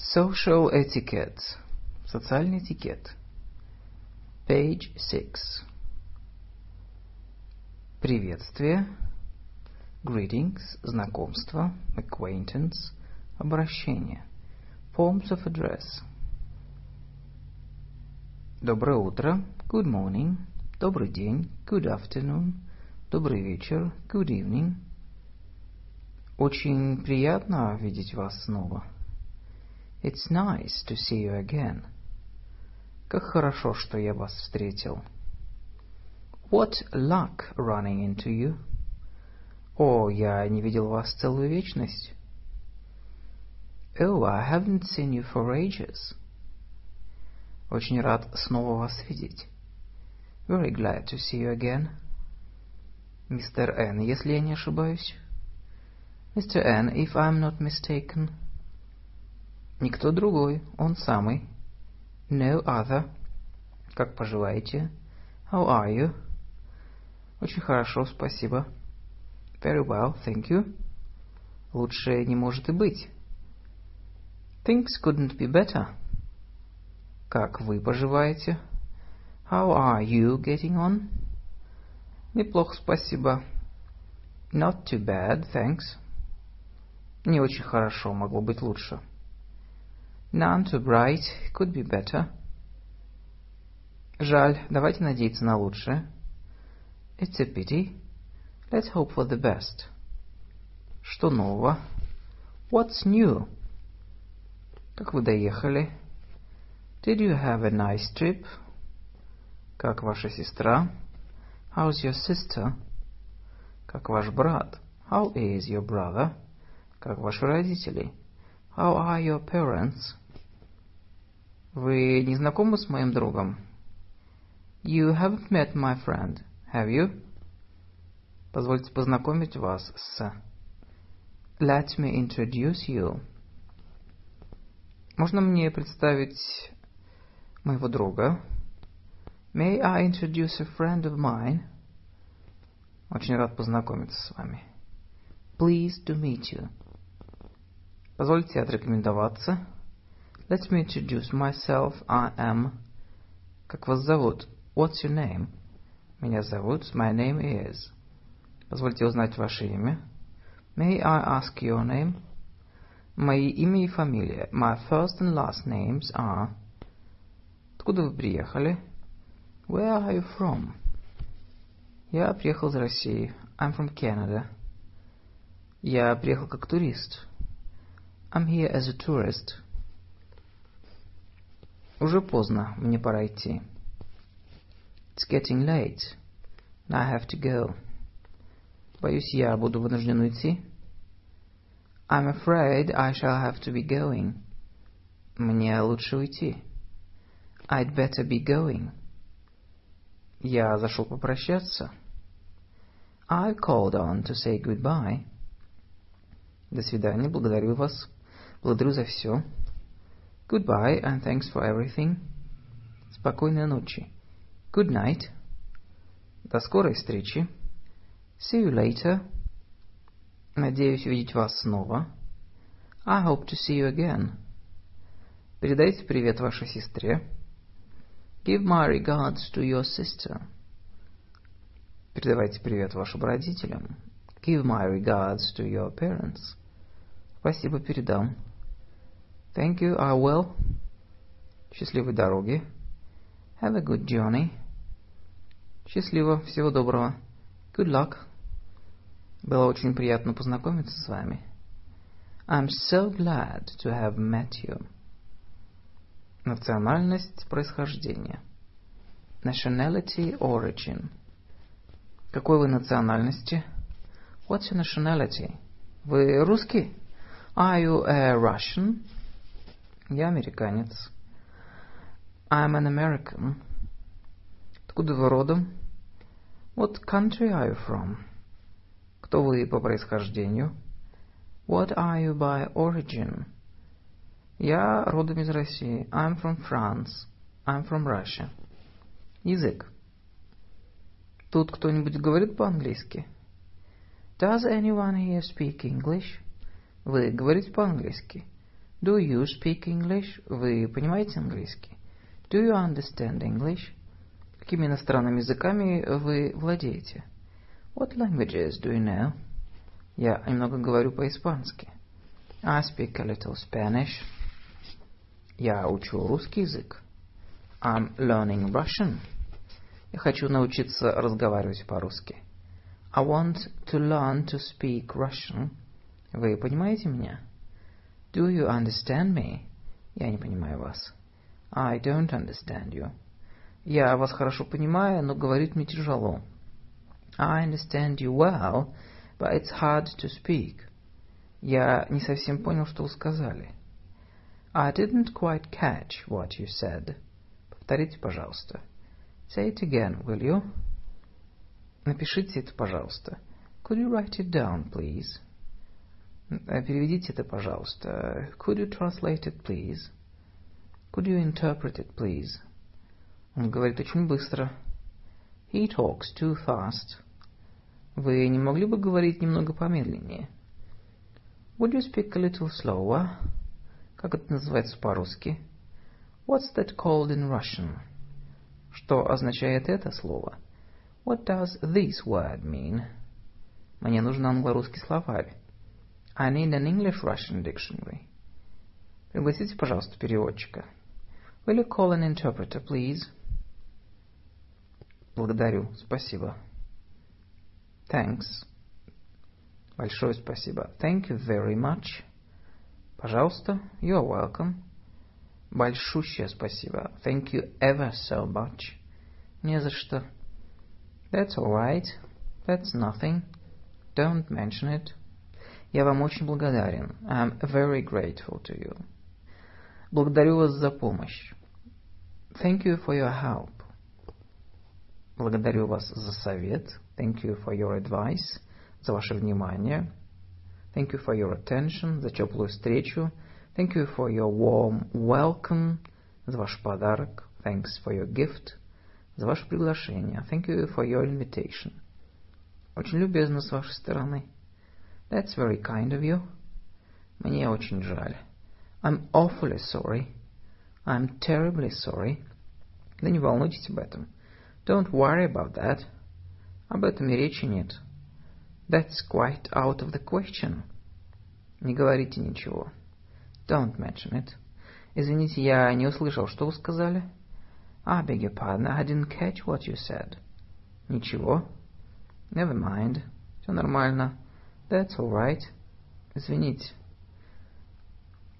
Social etiquette. Социальный этикет. Page 6. Приветствие. Greetings. Знакомство. Acquaintance. Обращение. Forms of address. Доброе утро. Good morning. Добрый день. Good afternoon. Добрый вечер. Good evening. Очень приятно видеть вас снова. It's nice to see you again. Как хорошо, что я вас встретил. What luck running into you. О, я не видел вас целую вечность. Oh, I haven't seen you for ages. Очень рад снова вас видеть. Very glad to see you again. Мистер Н, если я не ошибаюсь. Mr. N, if I'm not mistaken. Никто другой, он самый. No other. Как поживаете? How are you? Очень хорошо, спасибо. Very well, thank you. Лучше не может и быть. Things couldn't be better. Как вы поживаете? How are you getting on? Неплохо, спасибо. Not too bad, thanks. Не очень хорошо, могло быть лучше. None too bright, could be better. Жаль, давайте надеяться на лучшее. It's a pity. Let's hope for the best. Что нового? What's new? Как вы доехали? Did you have a nice trip? Как ваша сестра? How's your sister? Как ваш брат? How is your brother? Как ваши родители? How are your parents? Вы не знакомы с моим другом? You haven't met my friend, have you? Позвольте познакомить вас с... Let me introduce you. Можно мне представить моего друга? May I introduce a friend of mine? Очень рад познакомиться с вами. Pleased to meet you. Позвольте отрекомендоваться. Let me introduce myself. I am... Как вас зовут? What's your name? Меня зовут. My name is... Позвольте узнать ваше имя. May I ask your name? Мои имя и фамилия. My first and last names are... Откуда вы приехали? Where are you from? Я приехал из России. I'm from Canada. Я приехал как турист. I'm here as a tourist. Уже поздно, мне пора идти. It's getting late. I have to go. Боюсь, я буду вынужден уйти. I'm afraid I shall have to be going. Мне лучше уйти. I'd better be going. Я зашел попрощаться. I called on to say goodbye. До свидания, благодарю вас. Благодарю за все. Goodbye and thanks for everything. Спокойной ночи. Good night. До скорой встречи. See you later. Надеюсь увидеть вас снова. I hope to see you again. Передайте привет вашей сестре. Give my regards to your sister. Передавайте привет вашим родителям. Give my regards to your parents. Спасибо, передам. Thank you, I will. Счастливой дороги. Have a good journey. Счастливо, всего доброго. Good luck. Было очень приятно познакомиться с вами. I'm so glad to have met you. Национальность происхождения. Nationality origin. Какой вы национальности? What's your nationality? Вы русский? Are you a Russian? Я американец. I'm an American. Откуда вы родом? What country are you from? Кто вы по происхождению? What are you by origin? Я родом из России. I'm from France. I'm from Russia. Язык. Тут кто-нибудь говорит по-английски? Does anyone here speak English? Вы говорите по-английски? Do you speak English? Вы понимаете английский? Do you understand English? Какими иностранными языками вы владеете? What languages do you know? Я немного говорю по-испански. I speak a little Spanish. Я учу русский язык. I'm learning Russian. Я хочу научиться разговаривать по-русски. I want to learn to speak Russian. Вы понимаете меня? Do you understand me? Я не понимаю вас. I don't understand you. Я вас хорошо понимаю, но говорить мне тяжело. I understand you well, but it's hard to speak. Я не совсем понял, что вы сказали. I didn't quite catch what you said. Повторите, пожалуйста. Say it again, will you? Напишите это, пожалуйста. Could you write it down, please? Переведите это, пожалуйста. Could you translate it, please? Could you interpret it, please? Он говорит очень быстро. He talks too fast. Вы не могли бы говорить немного помедленнее? Would you speak a little slower? Как это называется по-русски? What's that called in Russian? Что означает это слово? What does this word mean? Мне нужен англо-русский словарь. I need an English-Russian dictionary. Пригласите, пожалуйста, переводчика. Will you call an interpreter, please? Благодарю, спасибо. Thanks. Большое спасибо. Thank you very much. Пожалуйста. You're welcome. Большущее спасибо. Thank you ever so much. Не за что. That's all right. That's nothing. Don't mention it. Я вам очень благодарен. I'm very grateful to you. Благодарю вас за помощь. Thank you for your help. Благодарю вас за совет. Thank you for your advice. За ваше внимание. Thank you for your attention. За теплую встречу. Thank you for your warm welcome. За ваш подарок. Thanks for your gift. За ваше приглашение. Thank you for your invitation. Очень любезно с вашей стороны. That's very kind of you. Мне очень жаль. I'm awfully sorry. I'm terribly sorry. Да не волнуйтесь об этом. Don't worry about that. Об этом и речи нет. That's quite out of the question. Не говорите ничего. Don't mention it. Извините, я не услышал, что вы сказали. I beg your pardon, I didn't catch what you said. Ничего. Never mind. Все нормально. That's all right. Извините.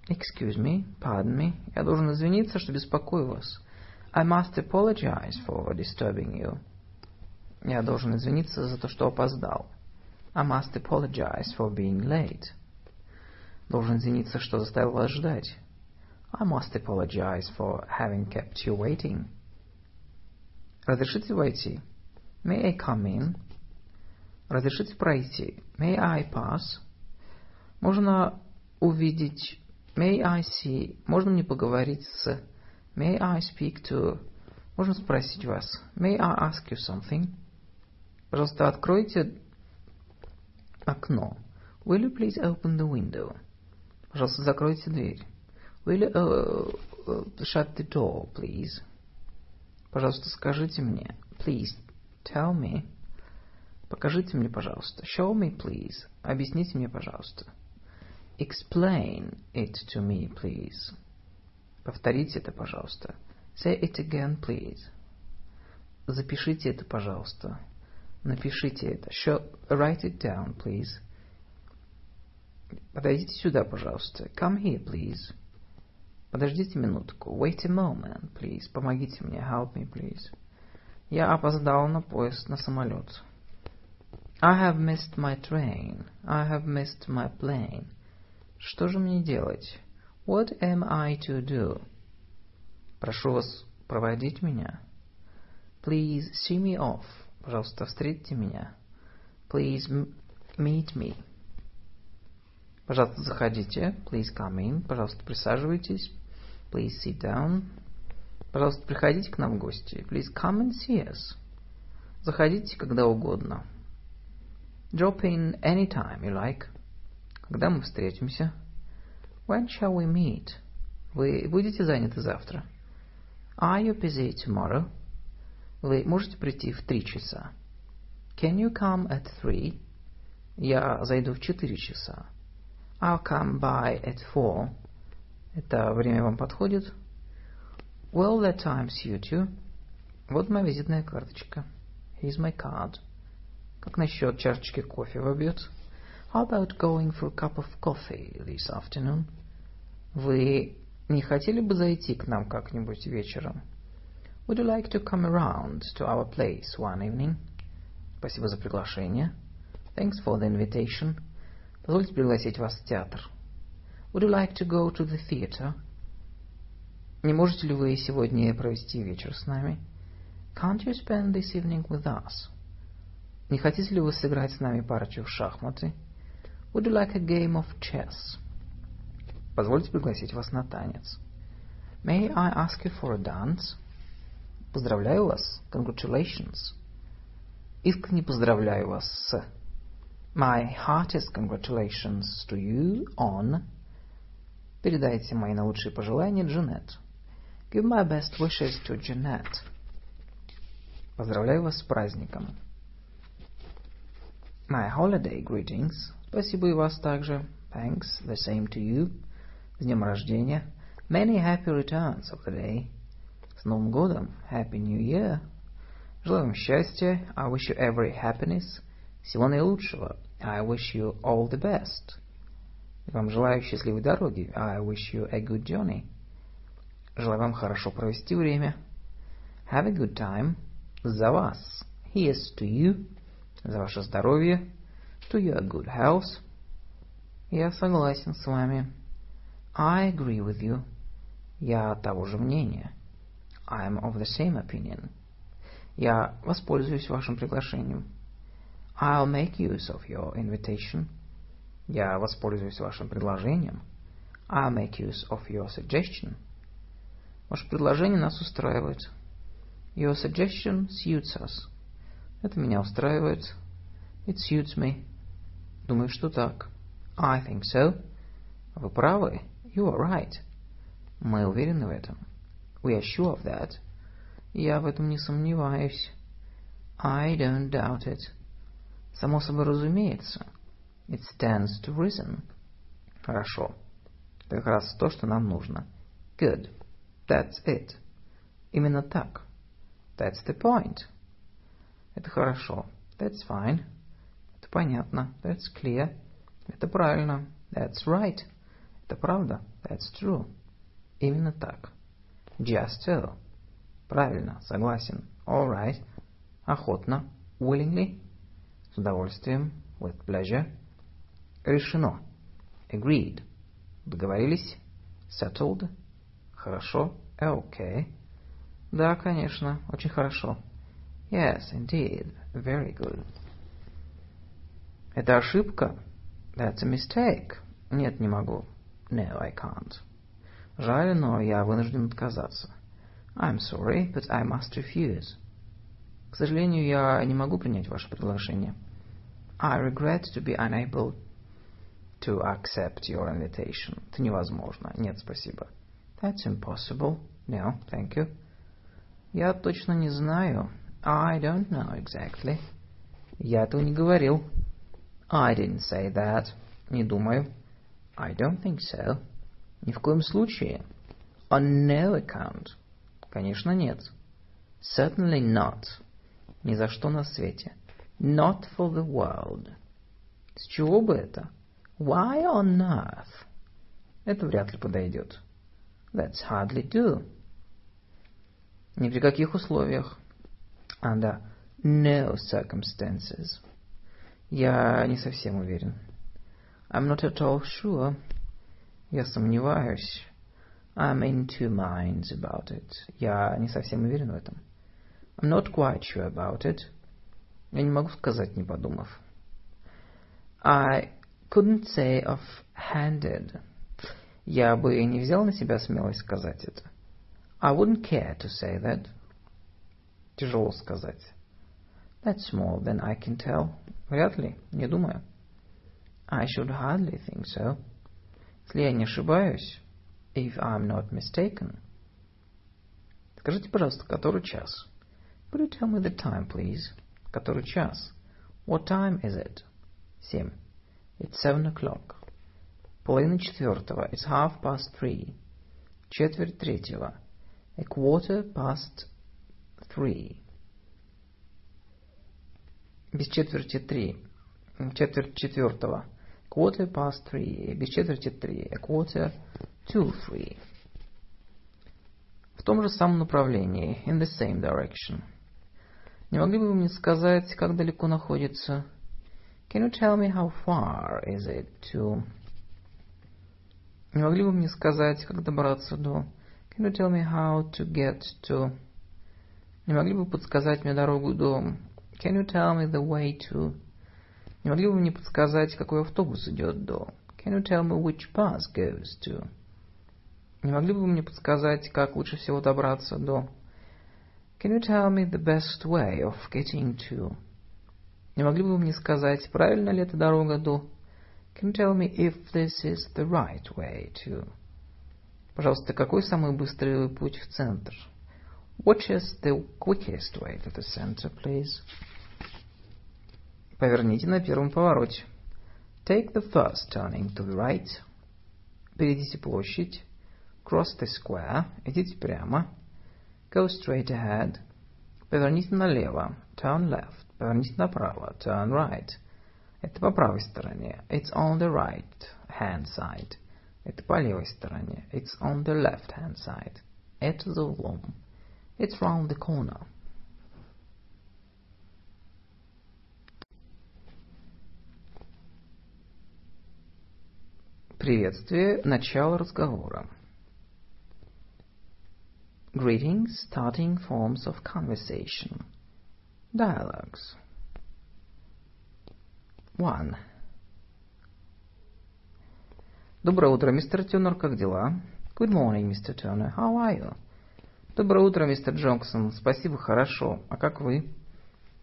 Excuse me, pardon me. Я должен извиниться, что беспокою вас. I must apologize for disturbing you. Я должен извиниться за то, что опоздал. I must apologize for being late. Должен извиниться, что заставил вас ждать. I must apologize for having kept you waiting. Разрешите войти? May I come in? Разрешите пройти? May I pass? Можно увидеть? May I see? Можно мне поговорить с? May I speak to? Можно спросить вас? May I ask you something? Пожалуйста, откройте окно. Will you please open the window? Пожалуйста, закройте дверь. Will you uh, uh, shut the door, please? Пожалуйста, скажите мне. Please, tell me. Покажите мне, пожалуйста. Show me, please. Объясните мне, пожалуйста. Explain it to me, please. Повторите это, пожалуйста. Say it again, please. Запишите это, пожалуйста. Напишите это. Show, write it down, please. Подойдите сюда, пожалуйста. Come here, please. Подождите минутку. Wait a moment, please. Помогите мне. Help me, please. Я опоздал на поезд, на самолет. I have missed my train. I have missed my plane. Что же мне делать? What am I to do? Прошу вас проводить меня. Please see me off. Пожалуйста, встретьте меня. Please meet me. Пожалуйста, заходите. Please come in. Пожалуйста, присаживайтесь. Please sit down. Пожалуйста, приходите к нам в гости. Please come and see us. Заходите когда угодно. Drop in anytime you like. Когда мы встретимся? When shall we meet? Вы будете заняты завтра? Are you busy tomorrow? Вы можете прийти в три часа? Can you come at three? Я зайду в четыре часа. I'll come by at four. Это время вам подходит? Will that time suit you? Вот моя визитная карточка. Here's my card. Как насчет чашечки кофе в обед? How about going for a cup of coffee this afternoon? Вы не хотели бы зайти к нам как-нибудь вечером? Would you like to come around to our place one evening? Спасибо за приглашение. Thanks for the invitation. Позвольте пригласить вас в театр. Would you like to go to the theater? Не можете ли вы сегодня провести вечер с нами? Can't you spend this evening with us? Не хотите ли вы сыграть с нами парочку в шахматы? Would you like a game of chess? Позвольте пригласить вас на танец. May I ask you for a dance? Поздравляю вас. Congratulations. Искренне поздравляю вас с... My heartiest congratulations to you on... Передайте мои наилучшие пожелания Джанет. Give my best wishes to Jeanette. Поздравляю вас с праздником. My holiday greetings. Спасибо и вас также. Thanks, the same to you. С днем рождения. Many happy returns of the day. С Новым годом. Happy New Year. Желаю вам счастья. I wish you every happiness. Всего наилучшего. I wish you all the best. Вам желаю счастливой дороги. I wish you a good journey. Желаю вам хорошо провести время. Have a good time. За вас. Here's to you. За ваше здоровье. To your good health. Я согласен с вами. I agree with you. Я того же мнения. I'm of the same opinion. Я воспользуюсь вашим приглашением. I'll make use of your invitation. Я воспользуюсь вашим предложением. I'll make use of your suggestion. Ваше предложение нас устраивает. Your suggestion suits us. Это меня устраивает. It suits me. Думаю, что так. I think so. Вы правы. You are right. Мы уверены в этом. We are sure of that. Я в этом не сомневаюсь. I don't doubt it. Само собой разумеется. It stands to reason. Хорошо. Это как раз то, что нам нужно. Good. That's it. Именно так. That's the point. Это хорошо. That's fine. Это понятно. That's clear. Это правильно. That's right. Это правда. That's true. Именно так. Just so. Правильно. Согласен. All right. Охотно. Willingly. С удовольствием. With pleasure. Решено. Agreed. Договорились? Settled. Хорошо. Okay. Да, конечно. Очень хорошо. Yes, indeed. Very good. Это ошибка? That's a mistake. Нет, не могу. No, I can't. Жаль, но я вынужден отказаться. I'm sorry, but I must refuse. К сожалению, я не могу принять ваше приглашение. I regret to be unable to accept your invitation. Это невозможно. Нет, спасибо. That's impossible. No, thank you. Я точно не знаю. I don't know exactly. Я этого не говорил. I didn't say that. Не думаю. I don't think so. Ни в коем случае. On no account. Конечно, нет. Certainly not. Ни за что на свете. Not for the world. С чего бы это? Why on earth? Это вряд ли подойдет. That's hardly do. Ни при каких условиях. Under no circumstances. Я не совсем уверен. I'm not at all sure. Я сомневаюсь. I'm in two minds about it. Я не совсем уверен в этом. I'm not quite sure about it. Я не могу сказать, не подумав. I couldn't say off-handed. Я бы не взял на себя смелость сказать это. I wouldn't care to say that. Тяжело сказать. That's more than I can tell. Вряд ли, не думаю. I should hardly think so. Если я не ошибаюсь, if I'm not mistaken. Скажите, пожалуйста, который час? Could you tell me the time, please? Который час? What time is it? Семь. It's seven o'clock. Половина четвертого. It's half past three. Четверть третьего. A quarter past three. Без четверти три. Четверть четвертого. Quarter past three. Без четверти три. A quarter to three. В том же самом направлении. In the same direction. Не могли бы вы мне сказать, как далеко находится? Can you tell me how far is it to... Не могли бы мне сказать, как добраться до... Can you tell me how to get to... Не могли бы подсказать мне дорогу до... Can you tell me the way to... Не могли бы мне подсказать, какой автобус идет до... Can you tell me which bus goes to... Не могли бы мне подсказать, как лучше всего добраться до... Can you tell me the best way of getting to? Не могли бы вы мне сказать, правильно ли эта дорога до? Can you tell me if this is the right way to? Пожалуйста, какой самый быстрый путь в центр? Which is the quickest way to the center, please? Поверните на первом повороте. Take the first turning to the right. Перейдите площадь. Cross the square. Идите прямо. Go straight ahead. Поверните налево. Turn left. Поверните направо. Turn right. Это по правой стороне. It's on the right hand side. Это по левой стороне. It's on the left hand side. Это за углом. It's round the corner. Приветствие. Начало разговора. Greetings, starting forms of conversation. Dialogues. 1. Доброе утро, мистер Тюнер, как дела? Good morning, Mr. Turner. How are you? Доброе утро, мистер Джонсон. Спасибо, хорошо. А как вы?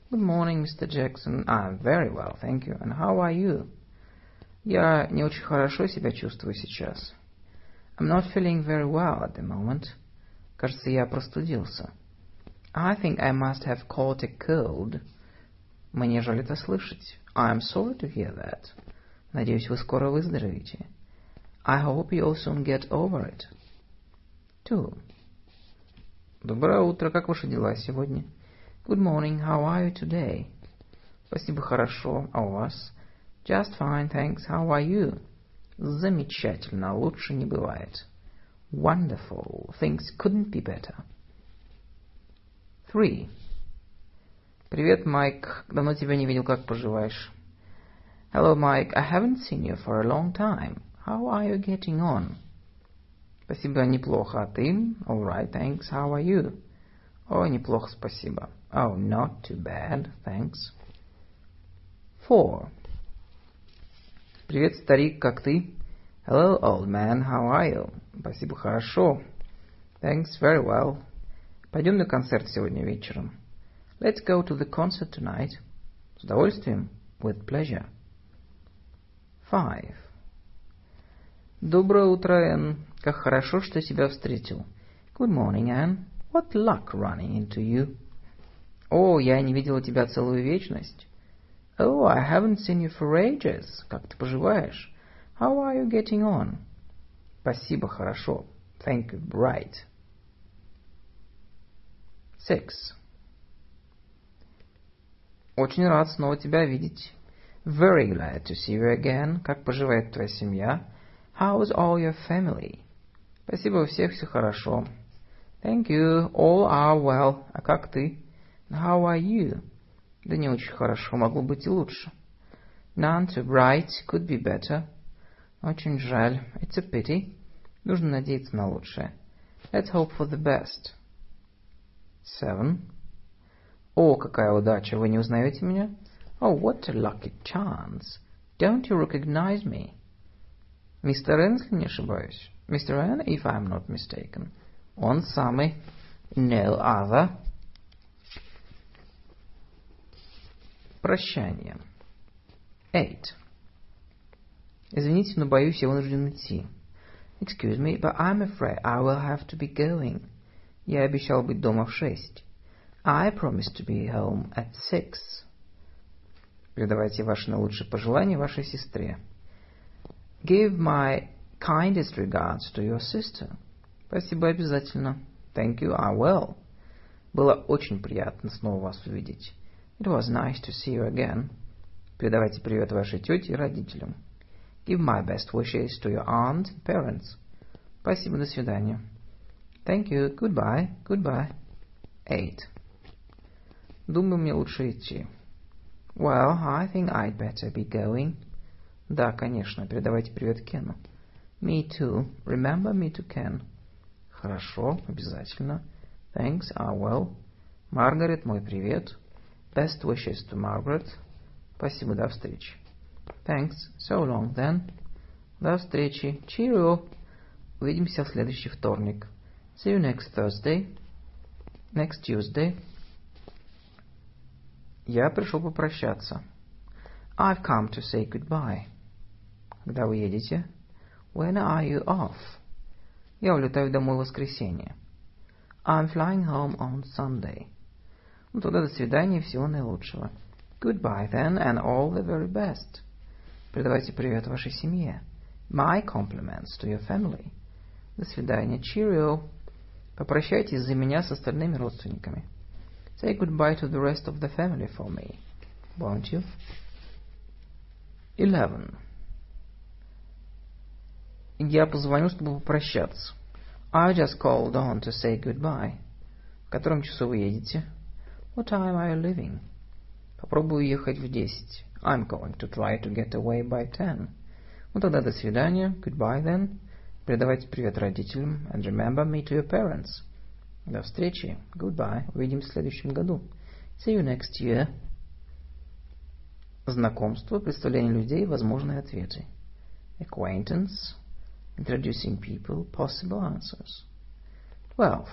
Good morning, Mr. Jackson. I'm very well, thank you. And how are you? Я не очень хорошо себя чувствую сейчас. I'm not feeling very well at the moment. Кажется, я простудился. I think I must have caught a cold. Мне жаль это слышать. I'm sorry to hear that. Надеюсь, вы скоро выздоровеете. I hope you'll soon get over it. Two. Доброе утро, как ваши дела сегодня? Good morning, how are you today? Спасибо, хорошо. А у вас? Just fine, thanks. How are you? Замечательно, лучше не бывает. Wonderful. Things couldn't be better. Three. Привет, Майк. Давно тебя не видел. Как поживаешь? Hello, Mike. I haven't seen you for a long time. How are you getting on? Спасибо, неплохо. А ты? All right, thanks. How are you? О, неплохо, спасибо. Oh, not too bad, thanks. Four. Привет, старик, как ты? Hello, old man, how are you? Спасибо, хорошо. Thanks, very well. Пойдем на концерт сегодня вечером. Let's go to the concert tonight. С удовольствием. With pleasure. Five. Доброе утро, Энн. Как хорошо, что тебя встретил. Good morning, Anne. What luck running into you. О, я не видела тебя целую вечность. Oh, I haven't seen you for ages. Как ты поживаешь? How are you getting on? Спасибо, хорошо. Thank you, right. Six. Очень рад снова тебя видеть. Very glad to see you again. Как поживает твоя семья? How's all your family? Спасибо, у всех все хорошо. Thank you, all are well. А как ты? How are you? Да не очень хорошо, могло быть и лучше. None too bright, could be better. Очень жаль. It's a pity. Нужно надеяться на лучшее. Let's hope for the best. Seven. О, какая удача! Вы не узнаете меня? Oh, what a lucky chance! Don't you recognize me? Мистер Энн, если не ошибаюсь. Мистер Энн, if I'm not mistaken. Он самый. No other. Прощание. Eight. Извините, но боюсь, я вынужден идти. Excuse me, but I'm afraid I will have to be going. Я обещал быть дома в шесть. I promised to be home at six. Передавайте ваши наилучшие пожелания вашей сестре. Give my kindest regards to your sister. Спасибо обязательно. Thank you, I will. Было очень приятно снова вас увидеть. It was nice to see you again. Передавайте привет вашей тете и родителям. Give my best wishes to your aunt and parents. Спасибо, до свидания. Thank you, goodbye, goodbye. Eight. Думаю, мне лучше идти. Well, I think I'd better be going. Да, конечно, передавайте привет Кену. Me too. Remember me to Ken. Хорошо, обязательно. Thanks, I will. Маргарет, мой привет. Best wishes to Margaret. Спасибо, до встречи. Thanks, so long then. До встречи. Cheerio. Увидимся в следующий вторник. See you next Thursday. Next Tuesday. Я пришел попрощаться. I've come to say goodbye. Когда вы едете? When are you off? Я улетаю домой в воскресенье. I'm flying home on Sunday. Ну тогда до свидания и всего наилучшего. Goodbye then and all the very best. Передавайте привет вашей семье. My compliments to your family. До свидания. Cheerio. Попрощайтесь за меня с остальными родственниками. Say goodbye to the rest of the family for me, won't you? 11. Я позвоню, чтобы попрощаться. I just called on to say goodbye. В котором часу вы едете? What time are you leaving? Попробую ехать в десять. I'm going to try to get away by ten. Ну тогда до свидания. Goodbye then. Передавайте привет родителям. And remember me to your parents. До встречи. Goodbye. Увидимся в следующем году. See you next year. Знакомство, представление людей, возможные ответы. Acquaintance. Introducing people, possible answers. Twelve.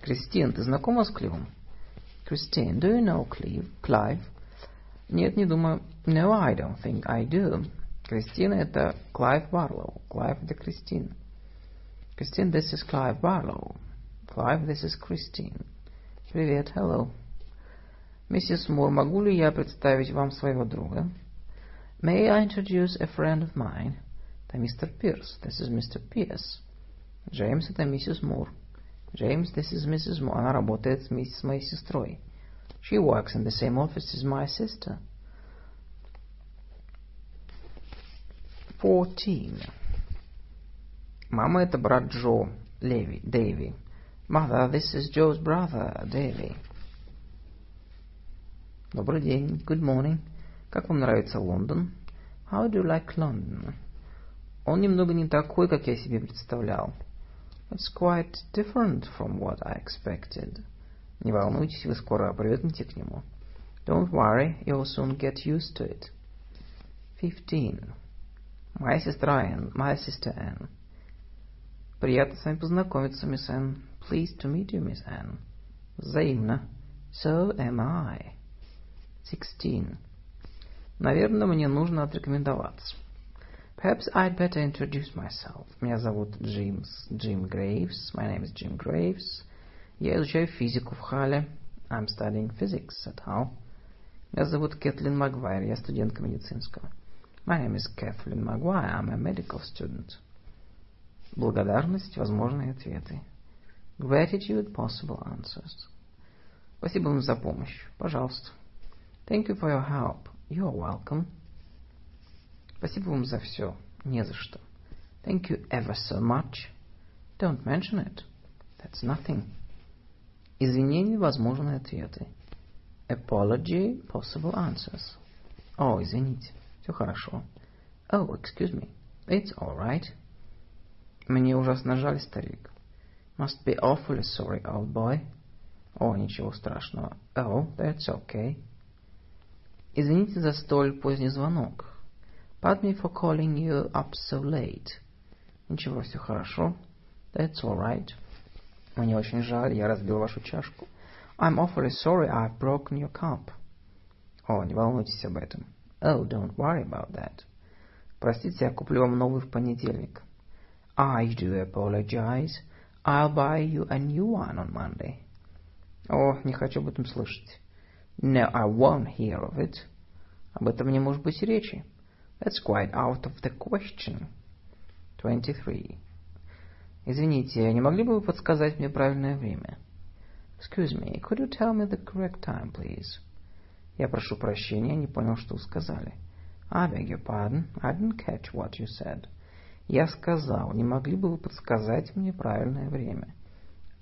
Кристин, ты знакома с Кливом? Christine, do you know Clive? Clive? Нет, не думаю. No, I don't think I do. Кристина это Клайв Барлоу. Клайв это Кристин. Кристин, this is Clive Barlow. Clive, this is Christine. Привет, hello. Миссис Мур, могу ли я представить вам своего друга? May I introduce a friend of mine? Это мистер Пирс. This is Mr. Pierce. Джеймс, это миссис Мур. Джеймс, this is Mrs. Moore. Она работает вместе с моей сестрой. She works in the same office as my sister. Fourteen. Мама, это брат Джо, Леви, Дэви. Mother, this is Joe's brother, Davy. Добрый день. Good morning. Как вам нравится Лондон? How do you like London? Он немного не такой, как я себе представлял. It's quite different from what I expected. Не волнуйтесь, вы скоро привыкнете к нему. Don't worry, you'll soon get used to it. Fifteen. Моя сестра Энн. My sister Anne. Приятно с вами познакомиться, мисс Энн. Pleased to meet you, Miss Anne. Взаимно. So am I. Sixteen. Наверное, мне нужно отрекомендоваться. Perhaps I'd better introduce myself. Меня зовут Джимс, Джим Грейвс. My name is Jim Graves. Я изучаю физику в Хале. I'm studying physics at Hull. Меня зовут Кэтлин Магуайр. Я студентка медицинского. My name is Kathleen Maguire. I'm a medical student. Благодарность, возможные ответы. Gratitude, possible answers. Спасибо вам за помощь. Пожалуйста. Thank you for your help. You're welcome. Спасибо вам за все. Не за что. Thank you ever so much. Don't mention it. That's nothing. Извинения, возможные ответы. Apology, possible answers. О, извините. Все хорошо. Oh, excuse me. It's all right. Мне ужасно жаль, старик. Must be awfully sorry, old boy. О, ничего страшного. Oh, that's okay. Извините за столь поздний звонок. Pardon me for calling you up so late. Ничего, все хорошо. That's all right. Мне очень жаль, я разбил вашу чашку. I'm awfully sorry I've broken your cup. О, не волнуйтесь об этом. Oh, don't worry about that. Простите, я куплю вам новый в понедельник. I do apologize. I'll buy you a new one on Monday. О, не хочу об этом слышать. No, I won't hear of it. Об этом не может быть речи. That's quite out of the question. 23. Извините, не могли бы вы подсказать мне правильное время? Excuse me, could you tell me the correct time, please? Я прошу прощения, не понял, что вы сказали. I beg your pardon, I didn't catch what you said. Я сказал, не могли бы вы подсказать мне правильное время?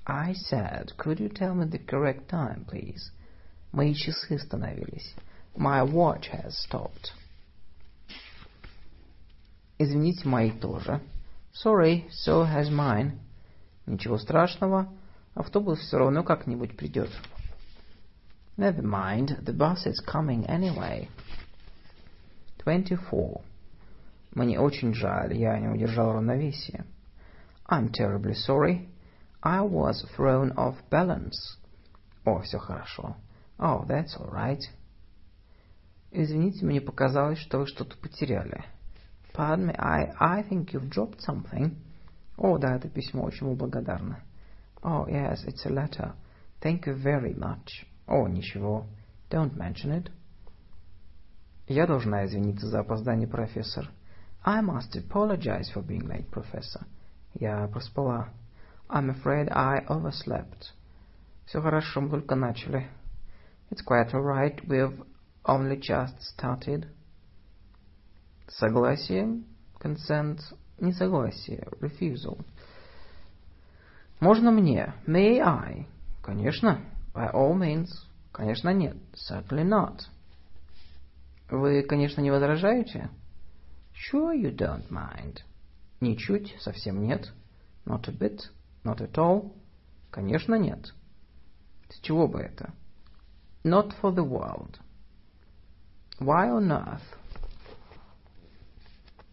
I said, could you tell me the correct time, please? Мои часы остановились. My watch has stopped. Извините, мои тоже. Sorry, so has mine. Ничего страшного, автобус все равно как-нибудь придет. Never mind, the bus is coming anyway. 24. Мне очень жаль, я не удержал равновесия. I'm terribly sorry. I was thrown off balance. О, все хорошо. Oh, that's all right. Извините, мне показалось, что вы что-то потеряли. Pardon me, I, I think you've dropped something. О, да, это письмо, очень благодарна. Oh, yes, it's a letter. Thank you very much. О, ничего. Don't mention it. Я должна извиниться за опоздание, профессор. I must apologize for being late, Professor. Я проспала. I'm afraid I overslept. Все хорошо, мы только начали. It's quite all right. We've only just started. Согласие, consent, несогласие, refusal. Можно мне? May I? Конечно. By all means. Конечно, нет. Certainly not. Вы, конечно, не возражаете? Sure you don't mind. Ничуть, совсем нет. Not a bit, not at all. Конечно, нет. С чего бы это? Not for the world. Why on earth?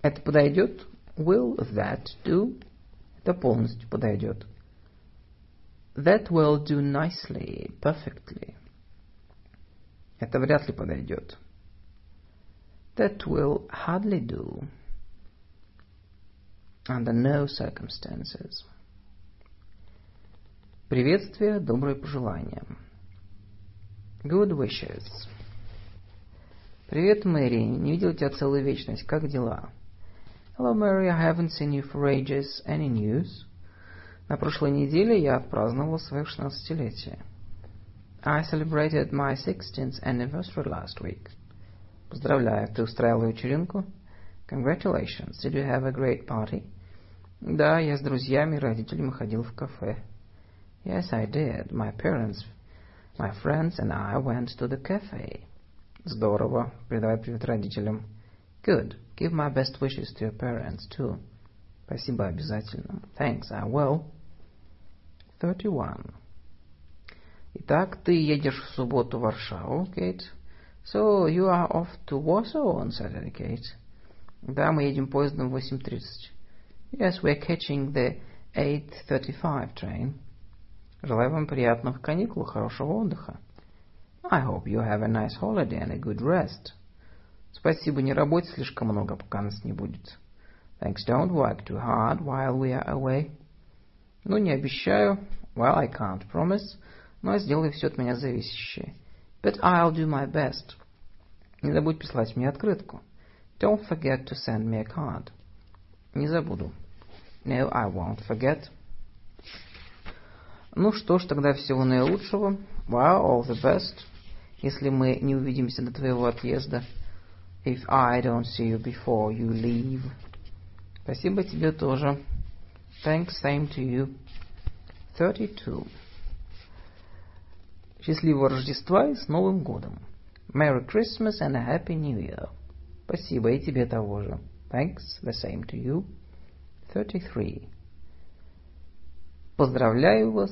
Это подойдет? Will that do? Это полностью подойдет. That will do nicely, perfectly. Это вряд ли подойдет. That will hardly do. Under no circumstances. Приветствие, добрые пожелания. Good wishes. Привет, Мэри. Не видел тебя целую вечность. Как дела? Hello, Mary. I haven't seen you for ages. Any news? На прошлой неделе я отпраздновал свое шестнадцатилетие. I celebrated my sixteenth anniversary last week. Поздравляю, ты устраивала вечеринку? Congratulations. Did you have a great party? Да, я с друзьями и родителями ходил в кафе. Yes, I did. My parents, my friends and I went to the cafe. Здорово. Передавай привет родителям. Good. Give my best wishes to your parents, too. Спасибо, обязательно. Thanks, I will. 31. Итак, ты едешь в субботу в Варшаву, Кейт? So, you are off to Warsaw on Saturday, Kate? Да, мы едем поездом в 8.30. Yes, we're catching the 8.35 train. Желаю вам приятных каникул, хорошего отдыха. I hope you have a nice holiday and a good rest. Спасибо, не работай слишком много, пока нас не будет. Thanks, don't work too hard while we are away. Ну, не обещаю. Well, I can't promise. Но сделай все от меня зависящее. But I'll do my best. Не забудь прислать мне открытку. Don't forget to send me a card. Не забуду. No, I won't forget. Ну что ж, тогда всего наилучшего. Well, all the best. Если мы не увидимся до твоего отъезда. If I don't see you before you leave. Спасибо тебе тоже. Thanks, same to you. 32. Счастливого Рождества и с Новым годом. Merry Christmas and a Happy New Year. Спасибо, и тебе того же. Thanks, the same to you. 33. Поздравляю вас,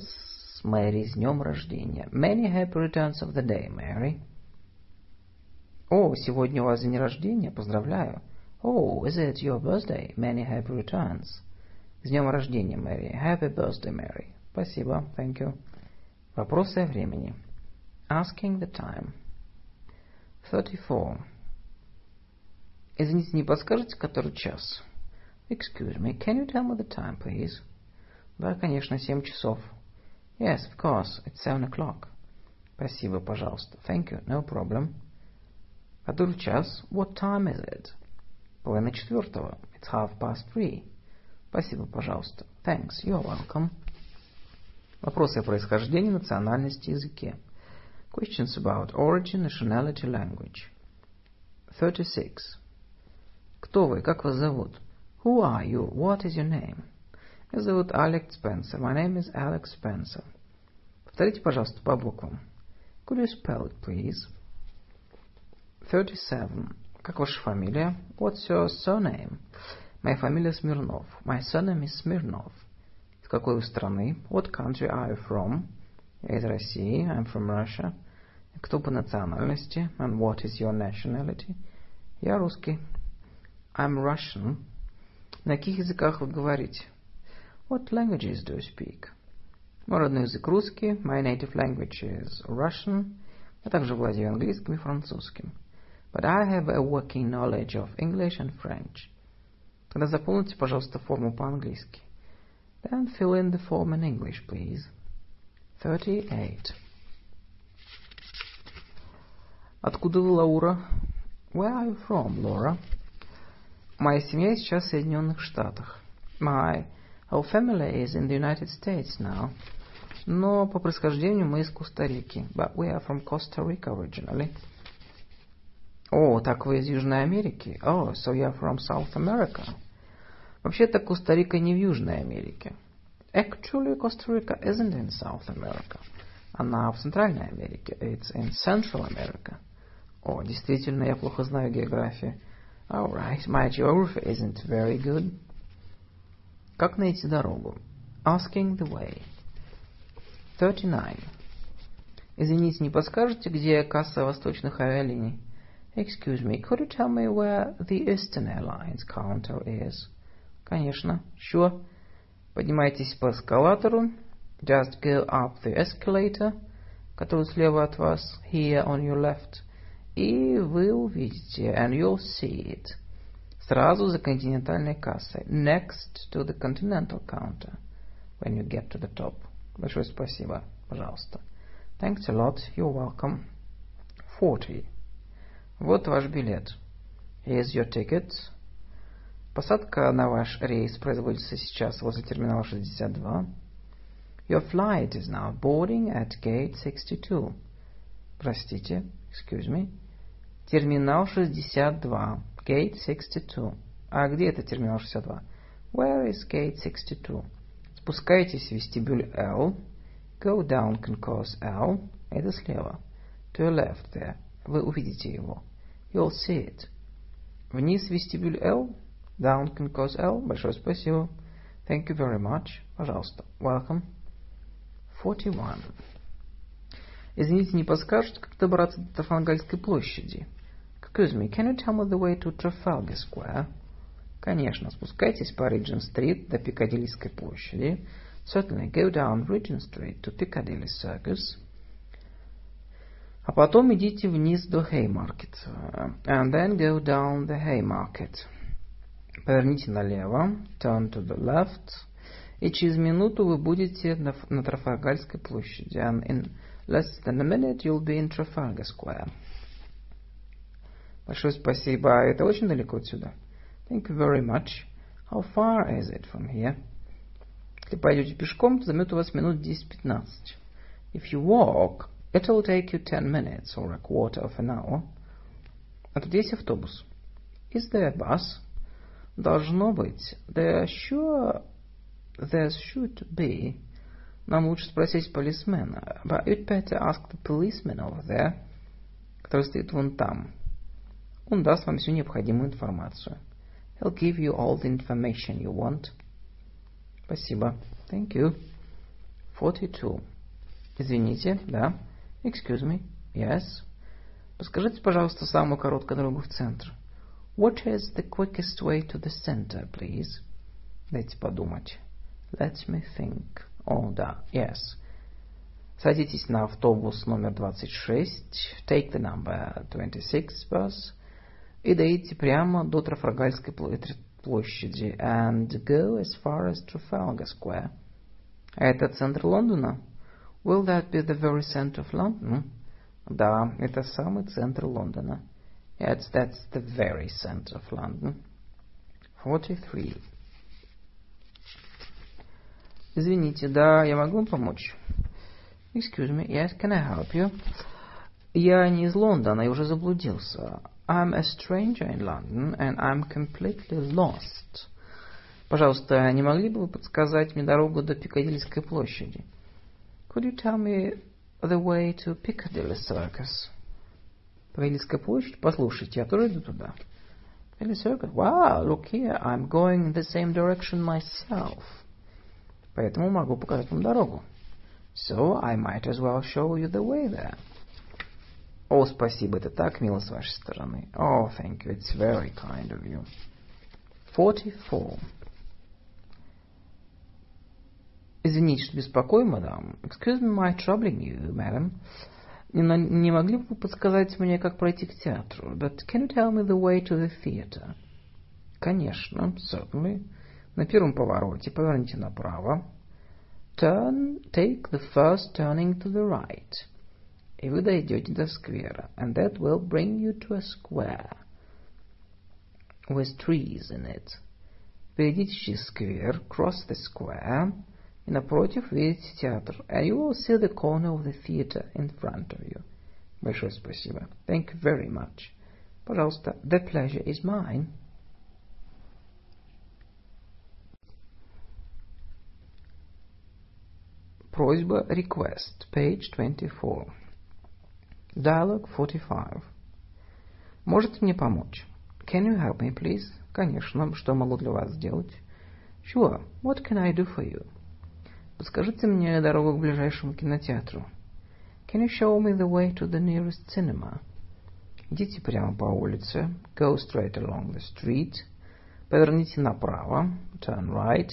Мэри, с днем рождения. Many happy returns of the day, Mary. О, сегодня у вас день рождения, поздравляю. Oh, is it your birthday? Many happy returns. С днем рождения, Мэри. Happy birthday, Mary. Спасибо, thank you. Вопросы о времени. Asking the time. 34. Извините, не подскажете, который час? Excuse me, can you tell me the time, please? Да, конечно, семь часов. Yes, of course, it's seven o'clock. Спасибо, пожалуйста. Thank you, no problem. Который час? What time is it? Половина четвертого. It's half past three. Спасибо, пожалуйста. Thanks, you're welcome. Вопросы о происхождении, национальности, языке. Questions about origin, nationality, language. 36. Кто вы? Как вас зовут? Who are you? What is your name? Меня зовут Алекс Спенсер. My name is Alex Spencer. Повторите, пожалуйста, по буквам. Could you spell it, please? 37. Как ваша фамилия? What's your surname? Моя фамилия Смирнов. My surname is Smirnov. Из какой вы страны? What country are you from? Я из России. I'm from Russia. Кто по национальности? And what is your nationality? Я русский. I'm Russian. На каких языках вы говорите? What languages do you speak? Мой родной язык русский. My native language is Russian. Я также владею английским и французским. But I have a working knowledge of English and French. Тогда заполните, пожалуйста, форму по-английски. Then fill in the form in English, please. 38. Откуда вы, Лаура? Where are you from, Laura? Моя семья сейчас в Соединенных Штатах. My whole family is in the United States now. Но по происхождению мы из Коста-Рики. But we are from Costa Rica originally. О, так вы из Южной Америки? Oh, so you're from South America. Вообще-то Коста-Рика не в Южной Америке. Actually, Costa Rica isn't in South America. Она в Центральной Америке. It's in Central America. О, действительно, я плохо знаю географию. Alright, my geography isn't very good. Как найти дорогу? Asking the way. 39. Извините, не подскажете, где касса восточных авиалиний? Excuse me, could you tell me where the Eastern Airlines counter is? Конечно. Sure. Поднимайтесь по эскалатору. Just go up the escalator, который слева от вас, here on your left. И вы увидите, and you'll see it. Сразу за континентальной кассой. Next to the continental counter. When you get to the top. Большое спасибо. Пожалуйста. Thanks a lot. You're welcome. 40. Вот ваш билет. Here's your ticket. Посадка на ваш рейс производится сейчас возле терминала 62. Your flight is now boarding at gate 62. Простите, excuse me. Терминал 62. Gate 62. А где это терминал 62? Where is gate 62? Спускайтесь в вестибюль L. Go down concourse L. Это слева. To your left there. Вы увидите его. You'll see it. Вниз вестибюль L. Down concourse L. Большое спасибо. Thank you very much. Пожалуйста. Welcome. 41. Извините, не подскажете, как добраться до Трафальгарской площади? Excuse me, can you tell me the way to Trafalgar Square? Конечно, спускайтесь по Regent-стрит до Пикадиллийской площади. Certainly, go down Regent Street to Piccadilly Circus. А потом идите вниз до Haymarket. And then go down the Haymarket. Поверните налево. Turn to the left. И через минуту вы будете на, на Трафальгарской площади. And in less than a minute you'll be in Trafalgar Square. Большое спасибо. Это очень далеко отсюда. Thank you very much. How far is it from here? Если пойдете пешком, то займет у вас минут 10-15. If you walk, It'll take you ten minutes or a quarter of an hour. А тут есть автобус. Is there a bus? Должно быть. There sure... There should be. Нам лучше спросить полисмена. But you'd better ask the policeman over there, который стоит вон там. Он даст вам всю необходимую информацию. He'll give you all the information you want. Спасибо. Thank you. 42. Извините, да. Excuse me. Yes. Подскажите, пожалуйста, самую короткую дорогу в центр. What is the quickest way to the center, please? Дайте подумать. Let me think. О, да. Yes. Садитесь на автобус номер 26. Take the number 26 bus. и дойти прямо до Трафальгарской площади. And go as far as Trafalgar Square. Это центр Лондона? Will that be the very center of London? Да, это самый центр Лондона. Yes, that's the very center of London. 43. Извините, да, я могу вам помочь? Excuse me, yes, can I help you? Я не из Лондона, я уже заблудился. I'm a stranger in London, and I'm completely lost. Пожалуйста, не могли бы вы подсказать мне дорогу до Пикадильской площади? Could you tell me the way to Piccadilly Circus? Пикадильская площадь? Послушайте, я тоже иду туда. Piccadilly Circus? Wow, look here, I'm going in the same direction myself. Поэтому могу показать вам дорогу. So I might as well show you the way there. О, спасибо, это так мило с вашей стороны. Oh, thank you, it's very kind of you. 44. Извините, что беспокою, мадам. Excuse me my troubling you, madam. Не, не могли бы вы подсказать мне, как пройти к театру? But can you tell me the way to the theater? Конечно, certainly. На первом повороте поверните направо. Turn, take the first turning to the right. И вы дойдете до сквера. And that will bring you to a square. With trees in it. Перейдите через сквер, cross the square, и напротив видите театр. And you will see the corner of the theater in front of you. Большое спасибо. Thank you very much. Пожалуйста, the pleasure is mine. Просьба request, page 24. Dialogue 45. Можете мне помочь? Can you help me, please? Конечно. Что могу для вас сделать? Sure. What can I do for you? Подскажите мне дорогу к ближайшему кинотеатру. Can you show me the way to the nearest cinema? Идите прямо по улице. Go straight along the street. Поверните направо. Turn right.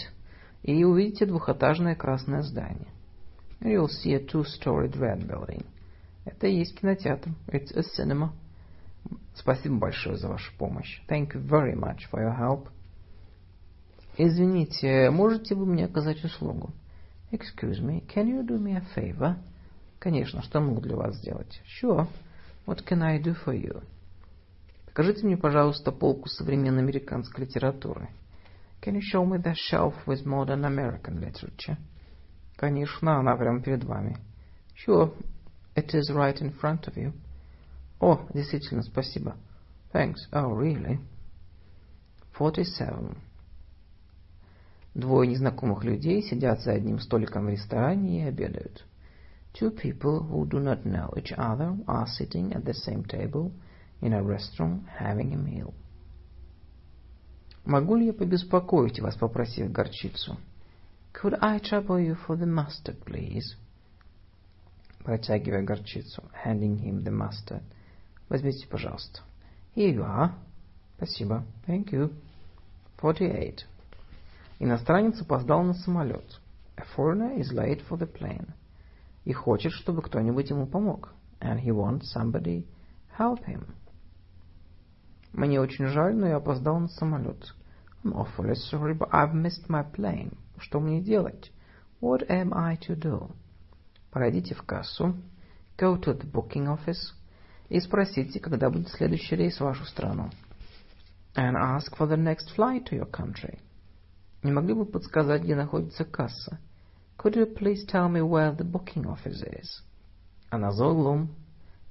И увидите двухэтажное красное здание. You'll see a two-storied red building. Это и есть кинотеатр. It's a cinema. Спасибо большое за вашу помощь. Thank you very much for your help. Извините, можете вы мне оказать услугу? Excuse me, can you do me a favor? Конечно, что могу для вас сделать? Sure. What can I do for you? Покажите мне, пожалуйста, полку современной американской литературы. Can you show me the shelf with modern American literature? Конечно, она прямо перед вами. Sure, it is right in front of you. О, действительно, спасибо. Thanks. Oh, really? 47. Двое незнакомых людей сидят за одним столиком в ресторане и обедают. Two people who do not know each other are sitting at the same table in a restaurant having a meal. Могу ли я побеспокоить вас, попросив горчицу? Could I trouble you for the mustard, please? Протягивая горчицу. Handing him the mustard. Возьмите, пожалуйста. Here you are. Спасибо. Thank you. 48. Иностранец опоздал на самолет. A foreigner is late for the plane. И хочет, чтобы кто-нибудь ему помог. And he wants somebody help him. Мне очень жаль, но я опоздал на самолет. I'm awfully sorry, but I've missed my plane. Что мне делать? What am I to do? Пройдите в кассу. Go to the booking office. И спросите, когда будет следующий рейс в вашу страну. And ask for the next flight to your country. Не могли бы подсказать, где находится касса? Could you please tell me where the booking office is? Она за углом.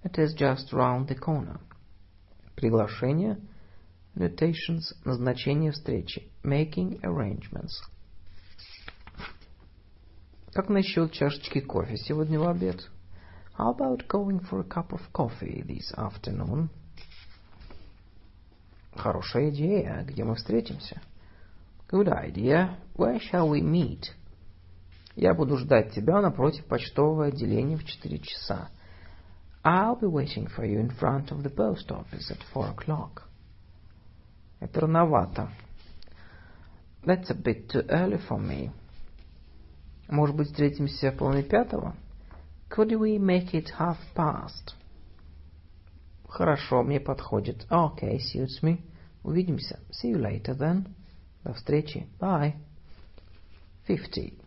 It is just round the corner. Приглашение. Invitations. Назначение встречи. Making arrangements. Как насчет чашечки кофе сегодня в обед? How about going for a cup of coffee this afternoon? Хорошая идея. Где мы встретимся? Good idea. Where shall we meet? Я буду ждать тебя напротив почтового отделения в четыре часа. I'll be waiting for you in front of the post office at four o'clock. Это рановато. That's a bit too early for me. Может быть, встретимся в половине пятого? Could we make it half past? Хорошо, мне подходит. Okay, suits me. Увидимся. See you later then. До встречи. Bye. Fifty.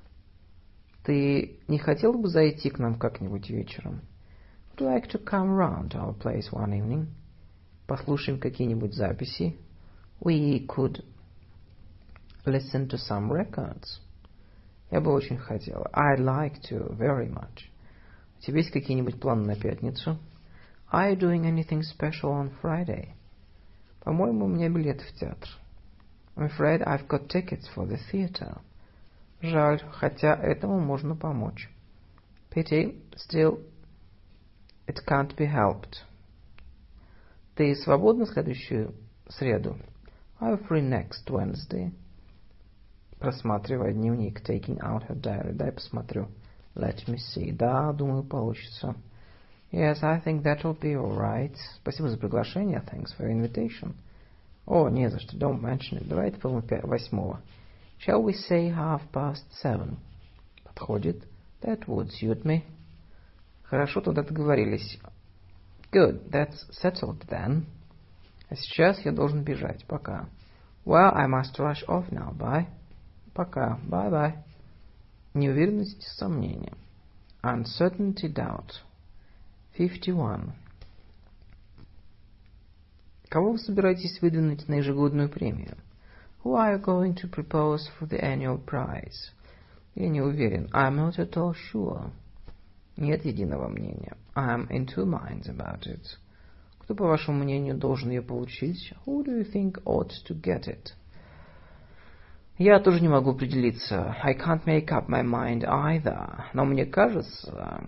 Ты не хотел бы зайти к нам как-нибудь вечером? Would you like to come round to our place one evening? Послушаем какие-нибудь записи. We could listen to some records. Я бы очень хотела. I'd like to very much. У тебя есть какие-нибудь планы на пятницу? Are you doing anything special on Friday? По-моему, у меня билет в театр. I'm afraid I've got tickets for the theater. Жаль, хотя этому можно помочь. Pity, still, it can't be helped. Ты свободна следующую среду? I'm free next Wednesday. Просматривая дневник, taking out her diary. Дай посмотрю. Let me see. Да, думаю, получится. Yes, I think that'll be alright. Спасибо за приглашение. Thanks for your invitation. О, не за что. Don't mention it. Давайте, по-моему, восьмого. Shall we say half past seven? Подходит. That would suit me. Хорошо, тогда договорились. Good, that's settled then. А сейчас я должен бежать. Пока. Well, I must rush off now. Bye. Пока. Bye-bye. Неуверенность, сомнение. Uncertainty, doubt. 51. Кого вы собираетесь выдвинуть на ежегодную премию? Who are you going to propose for the annual prize? Я не уверен. I'm not at all sure. Нет единого мнения. I'm in two minds about it. Кто, по вашему мнению, должен ее получить? Who do you think ought to get it? Я тоже не могу определиться. I can't make up my mind either. Но мне кажется,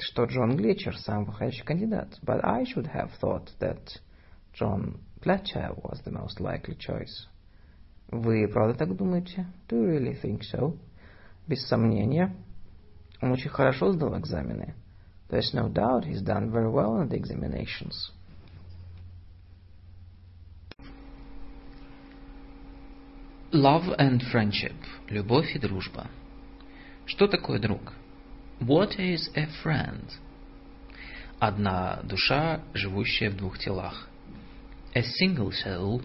что Джон Глетчер самый подходящий кандидат. But I should have thought that John Fletcher was the most likely choice. Вы правда так думаете? Do you really think so? Без сомнения. Он очень хорошо сдал экзамены. There's no doubt he's done very well on the examinations. Love and friendship. Любовь и дружба. Что такое друг? What is a friend? Одна душа, живущая в двух телах. A single soul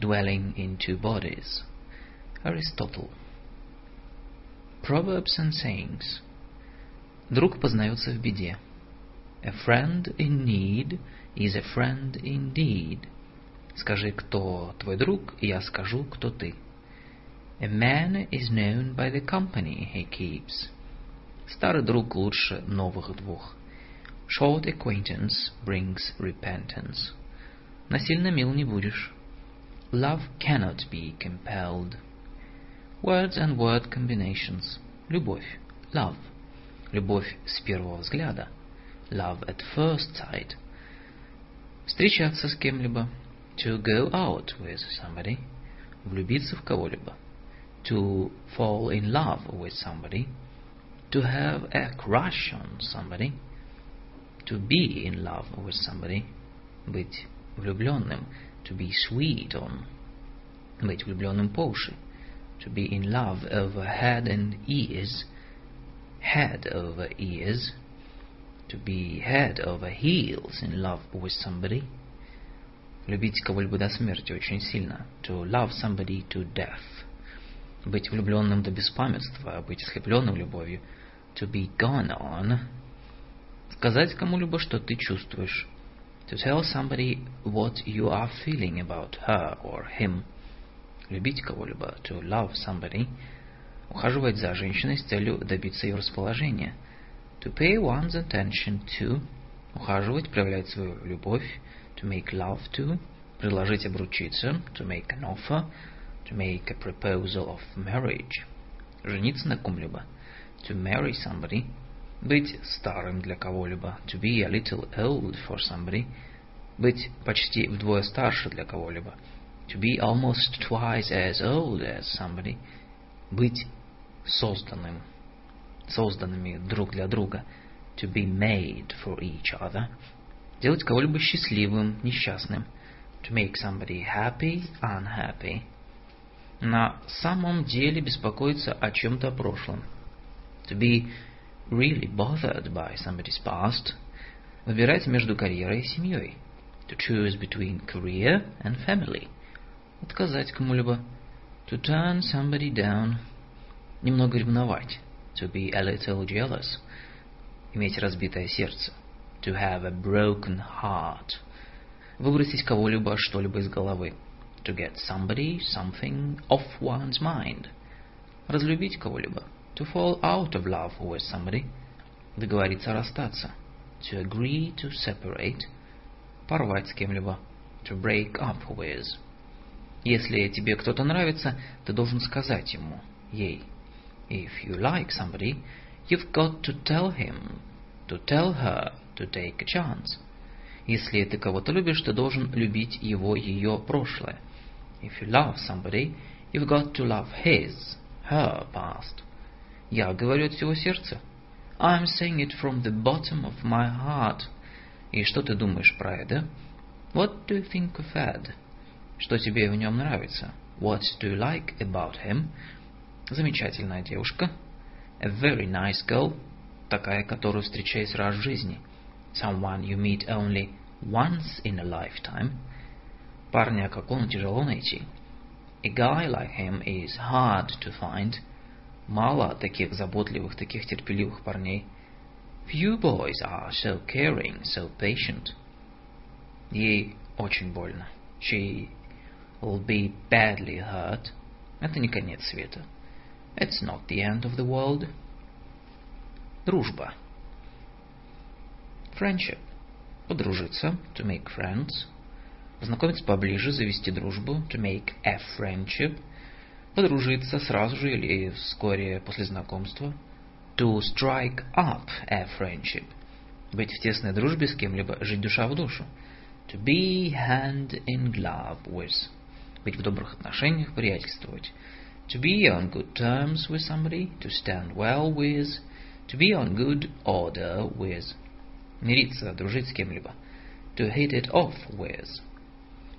dwelling in two bodies. Aristotle. Proverbs and sayings. Друг познается в беде. A friend in need is a friend indeed. Скажи, кто твой друг, и я скажу, кто ты. A man is known by the company he keeps. Старый друг лучше новых двух. Short acquaintance brings repentance. Насильно мил не будешь. Love cannot be compelled. Words and word combinations. Любовь. Love. Любовь с первого взгляда. Love at first sight. Встречаться с кем-либо. To go out with somebody. Влюбиться в кого-либо. To fall in love with somebody. To have a crush on somebody. To be in love with somebody. Быть влюбленным. To be sweet on. Быть влюбленным по уши. To be in love over head and ears. Head over ears. To be head over heels in love with somebody. Любить кого-либо до смерти очень сильно. To love somebody to death. Быть влюбленным до беспамятства, быть ослепленным любовью. To be gone on. Сказать кому-либо, что ты чувствуешь. To tell somebody what you are feeling about her or him. Любить кого-либо. To love somebody. Ухаживать за женщиной с целью добиться ее расположения. To pay one's attention to. Ухаживать, проявлять свою любовь. To make love to. Предложить обручиться. To make an offer. To make a proposal of marriage. Жениться на ком-либо. To marry somebody. Быть старым для кого-либо. To be a little old for somebody. Быть почти вдвое старше для кого-либо. To be almost twice as old as somebody. Быть созданным. Созданными друг для друга. To be made for each other. Делать кого-либо счастливым, несчастным. To make somebody happy, unhappy. На самом деле беспокоиться о чем-то прошлом. To be really bothered by somebody's past. Выбирать между карьерой и семьей. To choose between career and family. Отказать кому-либо. To turn somebody down. Немного ревновать. To be a little jealous. Иметь разбитое сердце. To have a broken heart. Выбросить кого-либо, что-либо из головы. To get somebody, something off one's mind. Разлюбить кого-либо. To fall out of love with somebody. Договориться расстаться. To agree to separate. Порвать с кем-либо. To break up with. Если тебе кто-то нравится, ты должен сказать ему, ей. If you like somebody, you've got to tell him, to tell her, to take a chance. Если ты кого-то любишь, ты должен любить его, ее прошлое. If you love somebody, you've got to love his, her past. Я говорю от всего сердца. I'm saying it from the bottom of my heart. И что ты думаешь про Эда? What do you think of Ed? Что тебе в нем нравится? What do you like about him? Замечательная девушка. A very nice girl. Такая, которую встречаешь раз в жизни. Someone you meet only once in a lifetime. Парня, как он, тяжело найти. A guy like him is hard to find. Мало таких заботливых, таких терпеливых парней. Few boys are so caring, so patient. Ей очень больно. She will be badly hurt. Это не конец света. It's not the end of the world. Дружба. Friendship. Подружиться. To make friends. Познакомиться поближе, завести дружбу. To make a friendship. Подружиться сразу же или вскоре после знакомства. To strike up a friendship. Быть в тесной дружбе с кем-либо, жить душа в душу. To be hand in glove with. Быть в добрых отношениях, приятельствовать. To be on good terms with somebody, to stand well with, to be on good order with. Мириться, дружить с кем-либо. To hit it off with.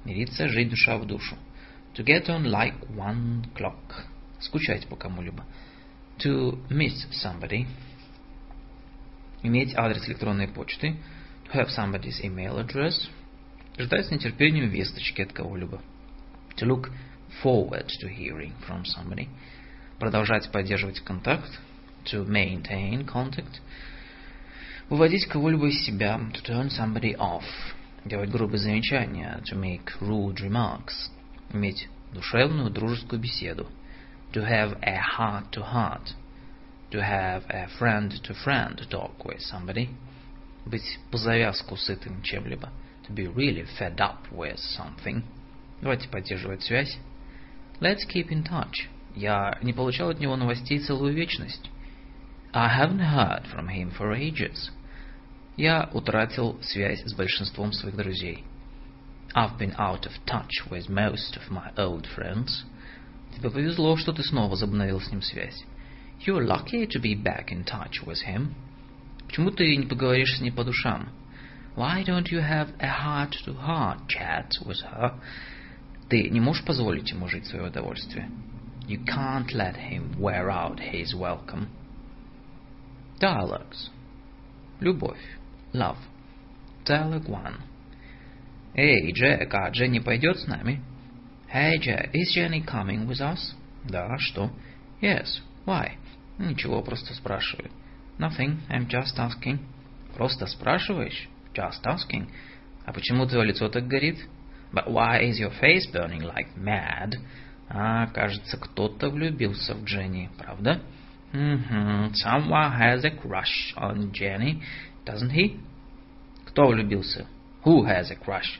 Мириться, жить душа в душу. To get on like one clock. Скучать по кому-либо. To miss somebody. Иметь адрес электронной почты. To have somebody's email address. Ждать с нетерпением весточки от кого-либо. To look forward to hearing from somebody. Продолжать поддерживать контакт. To maintain contact. Выводить кого-либо из себя. To turn somebody off. Делать грубые замечания. To make rude remarks. Иметь душевную дружескую беседу. To have a heart-to-heart. To have a friend-to-friend talk with somebody. Быть по завязку сытым чем-либо. To be really fed up with something. Давайте поддерживать связь. Let's keep in touch. Я не получал от него новостей целую вечность. I haven't heard from him for ages. Я утратил связь с большинством своих друзей. I've been out of touch with most of my old friends. Тебе повезло, что ты снова возобновил с ним связь. You're lucky to be back in touch with him. Почему ты не поговоришь с ней по душам? Why don't you have a heart-to-heart chat with her? Ты не можешь позволить ему жить в свое удовольствие. You can't let him wear out his welcome. Dialogues. Любовь. Love. Dialogue 1. Эй, Джек, а Дженни пойдет с нами? Hey, Jack, is Jenny coming with us? Да, что? Yes. Why? Ничего, просто спрашиваю. Nothing, I'm just asking. Просто спрашиваешь? Just asking. А почему твое лицо так горит? But why is your face burning like mad? А, кажется, кто-то влюбился в Дженни, правда? Mm-hmm. Someone has a crush on Jenny, doesn't he? Кто влюбился? Who has a crush?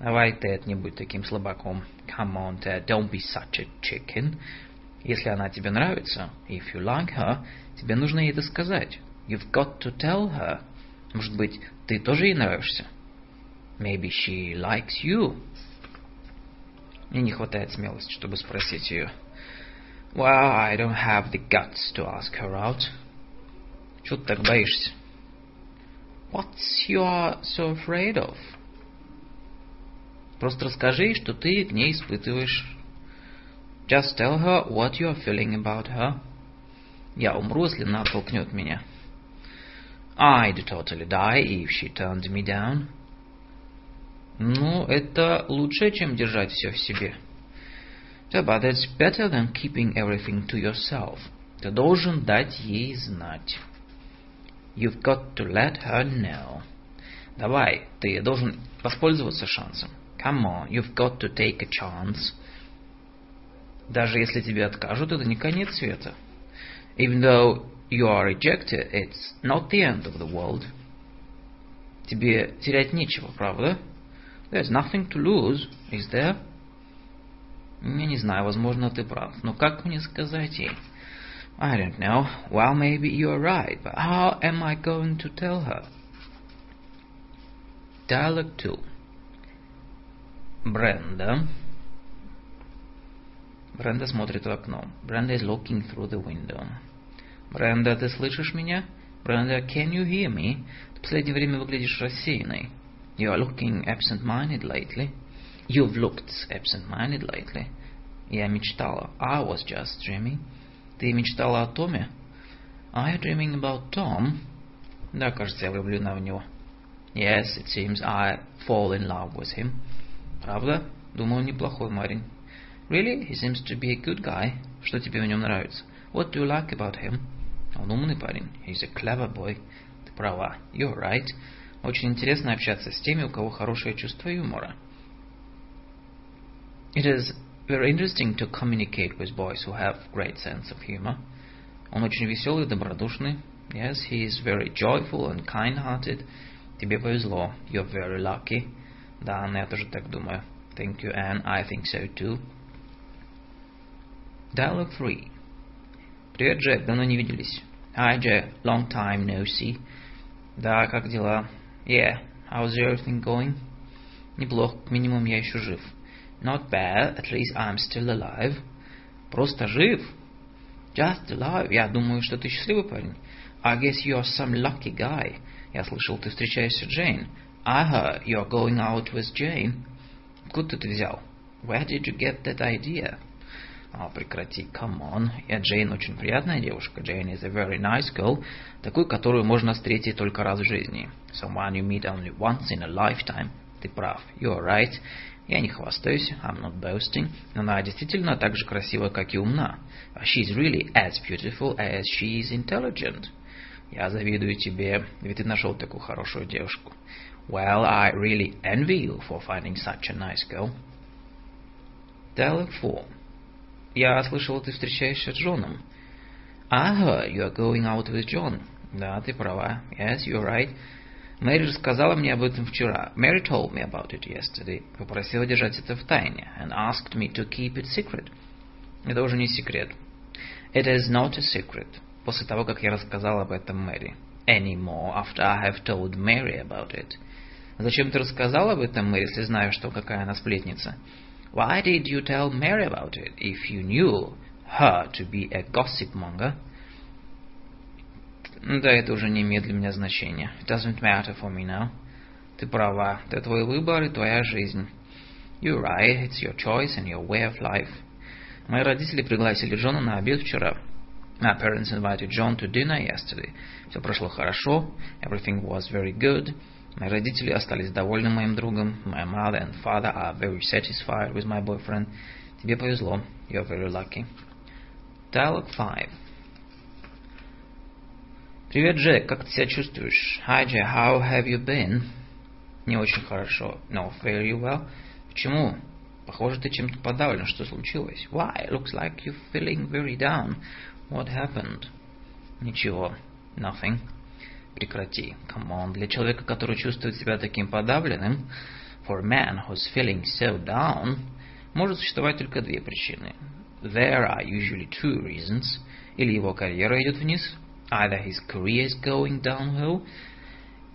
Давай, Тед, не будь таким слабаком. Come on, Ted, don't be such a chicken. Если она тебе нравится, if you like her, тебе нужно ей это сказать. You've got to tell her. Может быть, ты тоже ей нравишься? Maybe she likes you. Мне не хватает смелости, чтобы спросить ее. Well, I don't have the guts to ask her out. Чего ты так боишься? What's you are so afraid of? Просто расскажи что ты к ней испытываешь. Just tell her what you are feeling about her. Я умру, если она толкнет меня. I'd totally die if she turned me down. Ну, это лучше, чем держать все в себе. Yeah, but that's better than keeping everything to yourself. Ты должен дать ей знать. You've got to let her know. Давай, ты должен воспользоваться шансом. Come on, you've got to take a chance. Даже если тебе откажут, это не конец света. Even though you are rejected, it's not the end of the world. Тебе терять нечего, правда? There's nothing to lose, is there? Я не знаю, возможно, ты прав. Но как мне сказать ей? I don't know. Well, maybe you're right, but how am I going to tell her? Dialogue 2 Бренда Бренда смотрит в окно. Brenda is looking through the window. Бренда, ты слышишь меня? Brenda, can you hear me? Ты в последнее время выглядишь рассеянной. You are looking absent-minded lately. You've looked absent-minded lately. Я мечтала. I was just dreaming. Ты мечтала о Томе? Are you dreaming about Tom? Да, кажется, я влюблена в него. Yes, it seems I fall in love with him. Правда? Думаю, неплохой парень. Really? He seems to be a good guy. Что тебе в нем нравится? What do you like about him? Он умный парень. He's a clever boy. Ты права. You're right. Очень интересно общаться с теми, у кого хорошее чувство юмора. It is very interesting to communicate with boys who have great sense of humor. Он очень веселый и добродушный. Yes, he is very joyful and kind-hearted. Тебе повезло. You're very lucky. Да, Анна, я тоже так думаю. Thank you, Anne. I think so too. Dialogue 3. Привет, Джек. Давно не виделись. Hi, Jack. Long time no see. Да, как дела? Yeah. How's everything going? Неплохо. К минимуму я еще жив. Not bad. At least I'm still alive. Просто жив? Just alive. Я думаю, что ты счастливый парень. I guess you're some lucky guy. Я слышал, ты встречаешься с Джейн. I heard you're going out with Jane. Откуда ты взял? Where did you get that idea? А, прекрати, come on. Я Джейн очень приятная девушка. Джейн is a very nice girl. Такую, которую можно встретить только раз в жизни. Someone you meet only once in a lifetime. Ты прав. You're right. Я не хвастаюсь. I'm not boasting. Она действительно так же красивая, как и умна. She's really as beautiful as she is intelligent. Я завидую тебе, ведь ты нашел такую хорошую девушку. Well, I really envy you for finding such a nice girl. Dialogue 4. Я слышал, ты встречаешься с Джоном. I heard you are going out with John. Да, ты права. Yes, you're right. Мэри рассказала мне об этом вчера. Mary told me about it yesterday. Попросила держать это в тайне. And asked me to keep it secret. Это уже не секрет. It is not a secret. После того, как я рассказал об этом Мэри. Any more after I have told Mary about it. Зачем ты рассказал об этом Мэри, если знаешь, что какая она сплетница? Why did you tell Mary about it if you knew her to be a gossip monger? Да, это уже не имеет для меня значения. It doesn't matter for me now. Ты права. Это твой выбор и твоя жизнь. You're right. It's your choice and your way of life. Мои родители пригласили Джона на обед вчера. My parents invited John to dinner yesterday. Все прошло хорошо. Everything was very good. Мои родители остались довольны моим другом. My mother and father are very satisfied with my boyfriend. Тебе повезло. You're very lucky. Dialogue 5. Привет, Джек. Как ты себя чувствуешь? Hi, Jack. How have you been? Не очень хорошо. No, very well. Почему? Похоже, ты чем-то подавлен. Что случилось? Why? Looks like you're feeling very down. What happened? Ничего. Nothing. Прекрати. Come on. Для человека, который чувствует себя таким подавленным, for a man who's feeling so down, может существовать только две причины. There are usually two reasons. Или его карьера идет вниз, either his career is going downhill,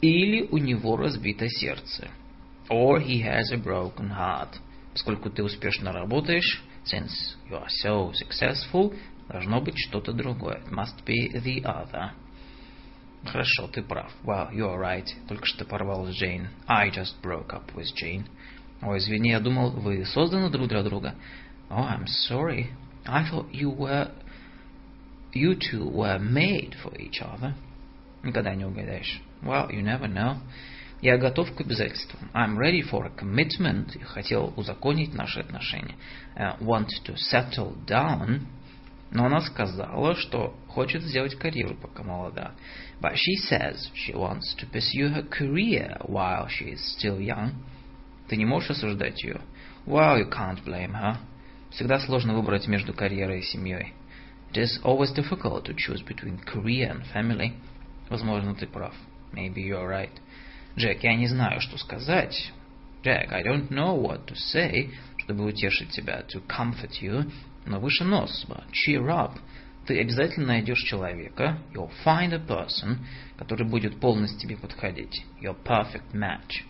или у него разбито сердце, or he has a broken heart. Поскольку ты успешно работаешь, since you are so successful, должно быть что-то другое. It must be the other. Хорошо, ты прав. Well, you are right. Только что порвал с Джейн. I just broke up with Jane. Ой, извини, я думал, вы созданы друг для друга. Oh, I'm sorry. I thought you were... You two were made for each other. Никогда не угадаешь. Well, you never know. Я готов к обязательствам. I'm ready for a commitment. Я хотел узаконить наши отношения. Uh, want to settle down. Но она сказала, что хочет сделать карьеру, пока молода. But she says she wants to pursue her career while she is still young. Ты не можешь осуждать ее. Well, you can't blame her. Всегда сложно выбрать между карьерой и семьей. It is always difficult to choose between career and family. Возможно, ты прав. Maybe you're right. Джек, я не знаю, что сказать. Jack, I don't know what to say, чтобы утешить тебя, to comfort you. Но выше нос, cheer up. Ты обязательно найдешь человека, you'll find a person, который будет полностью тебе подходить. Your perfect match.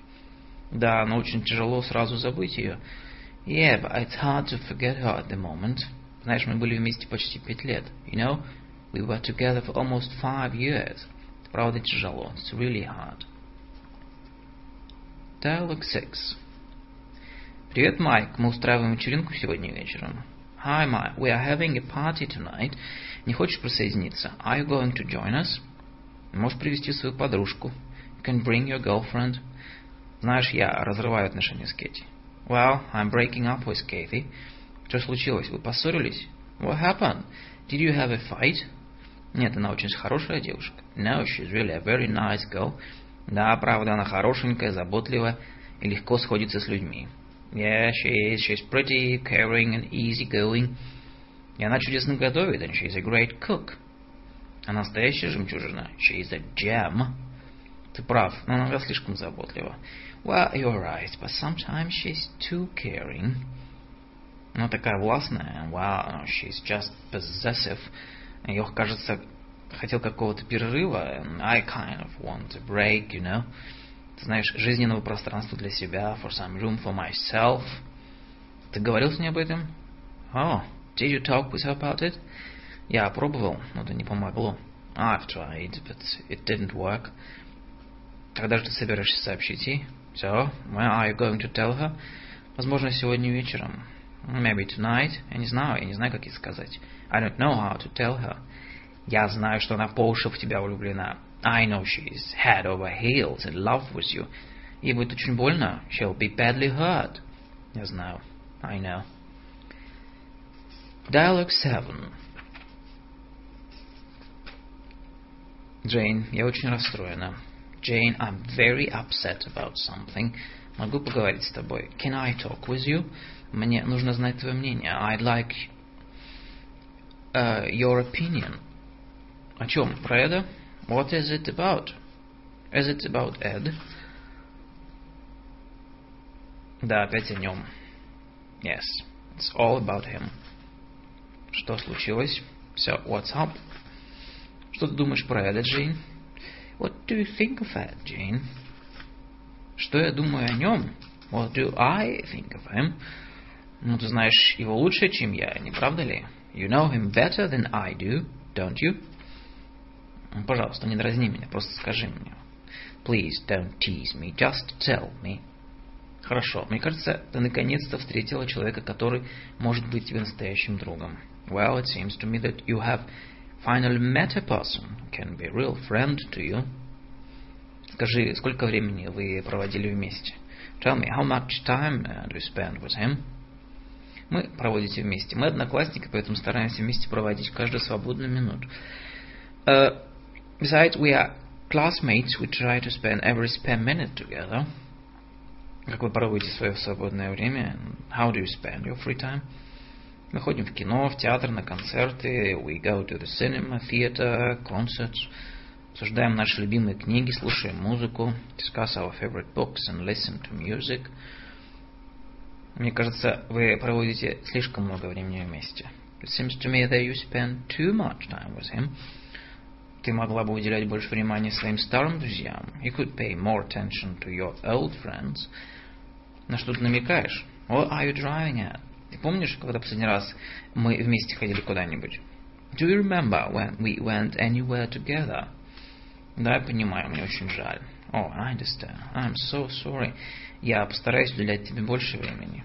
Да, но очень тяжело сразу забыть ее. Yeah, but it's hard to forget her at the moment. Знаешь, мы были вместе почти пять лет. You know, we were together for almost five years. Это правда тяжело. It's really hard. Dialogue 6. Привет, Майк. Мы устраиваем вечеринку сегодня вечером. Hi, Mike. We are having a party tonight. Не хочешь присоединиться? Are you going to join us? Можешь привести свою подружку. You can bring your girlfriend. Знаешь, я разрываю отношения с Кэти. Well, I'm breaking up with Kathy. Что случилось? Вы поссорились? What happened? Did you have a fight? Нет, она очень хорошая девушка. No, she's really a very nice girl. Да, правда, она хорошенькая, заботливая и легко сходится с людьми. Yeah, she is. She's pretty, caring and easygoing. И она чудесно готовит, and she's a great cook. Она настоящая жемчужина. She is a gem. Ты прав, но иногда слишком заботлива. Well, you're right, but sometimes she's too caring. Она такая властная. Wow, she's just possessive. Ее, кажется, хотел какого-то перерыва. I kind of want a break, you know. Знаешь, жизненного пространства для себя. For some room for myself. Ты говорил с ней об этом? Oh, did you talk with her about it? Я пробовал, но это не помогло. I've tried, but it didn't work. Когда же ты собираешься сообщить ей? So, when are you going to tell her? Возможно, сегодня вечером. Maybe tonight. Я не знаю, я не знаю, как ей сказать. I don't know how to tell her. Я знаю, что она по уши в тебя влюблена. I know she's head over heels in love with you. Ей будет очень больно. She'll be badly hurt. Я знаю. I know. Dialogue 7. Джейн, я очень расстроена. Jane, I'm very upset about something. Могу поговорить с тобой? Can I talk with you? Мне нужно знать твое мнение. I'd like uh, your opinion. О чем? Про Эда? What is it about? Is it about Ed? Да, опять о нем. Yes, it's all about him. Что случилось? So, what's up? Что ты думаешь про Эда, Джейн? What do you think of Ed, Jane? Что я думаю о нем? What do I think of him? Ну, ты знаешь его лучше, чем я, не правда ли? You know him better than I do, don't you? Пожалуйста, не дразни меня, просто скажи мне. Please don't tease me, just tell me. Хорошо, мне кажется, ты наконец-то встретила человека, который может быть тебе настоящим другом. Well, it seems to me that you have finally met a person who can be a real friend to you. Скажи, сколько времени вы проводили вместе? Tell me, how much time do you spend with him? Мы проводите вместе. Мы одноклассники, поэтому стараемся вместе проводить каждую свободную минуту. Uh, besides, we are classmates. We try to spend every spare minute together. Как вы проводите свое свободное время? How do you spend your free time? Мы ходим в кино, в театр, на концерты. We go to the cinema, theater, concerts. Обсуждаем наши любимые книги, слушаем музыку. Discuss our favorite books and listen to music. Мне кажется, вы проводите слишком много времени вместе. It seems to me that you spend too much time with him. Ты могла бы уделять больше внимания своим старым друзьям. You could pay more attention to your old friends. На что ты намекаешь? What are you driving at? Ты помнишь, когда последний раз мы вместе ходили куда-нибудь? Do you remember when we went anywhere together? Да, я понимаю, мне очень жаль. Oh, I understand. I'm so sorry. Я постараюсь уделять тебе больше времени.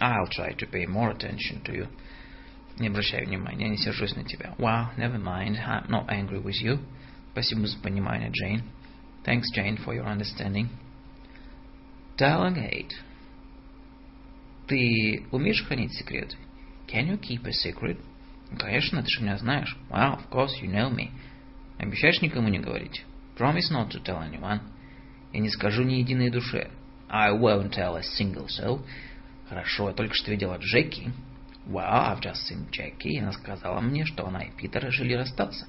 I'll try to pay more attention to you. Не обращай внимания, я не сержусь на тебя. Well, never mind. I'm not angry with you. Спасибо за понимание, Джейн. Thanks, Jane, for your understanding. Dialogue 8. Ты умеешь хранить секреты? Can you keep a secret? Конечно, ты же меня знаешь. Wow, of course you know me. Обещаешь никому не говорить? Promise not to tell anyone. Я не скажу ни единой душе. I won't tell a single soul. Хорошо, я только что видела Джеки. Well, I've just seen Jackie, и она сказала мне, что она и Питер решили расстаться.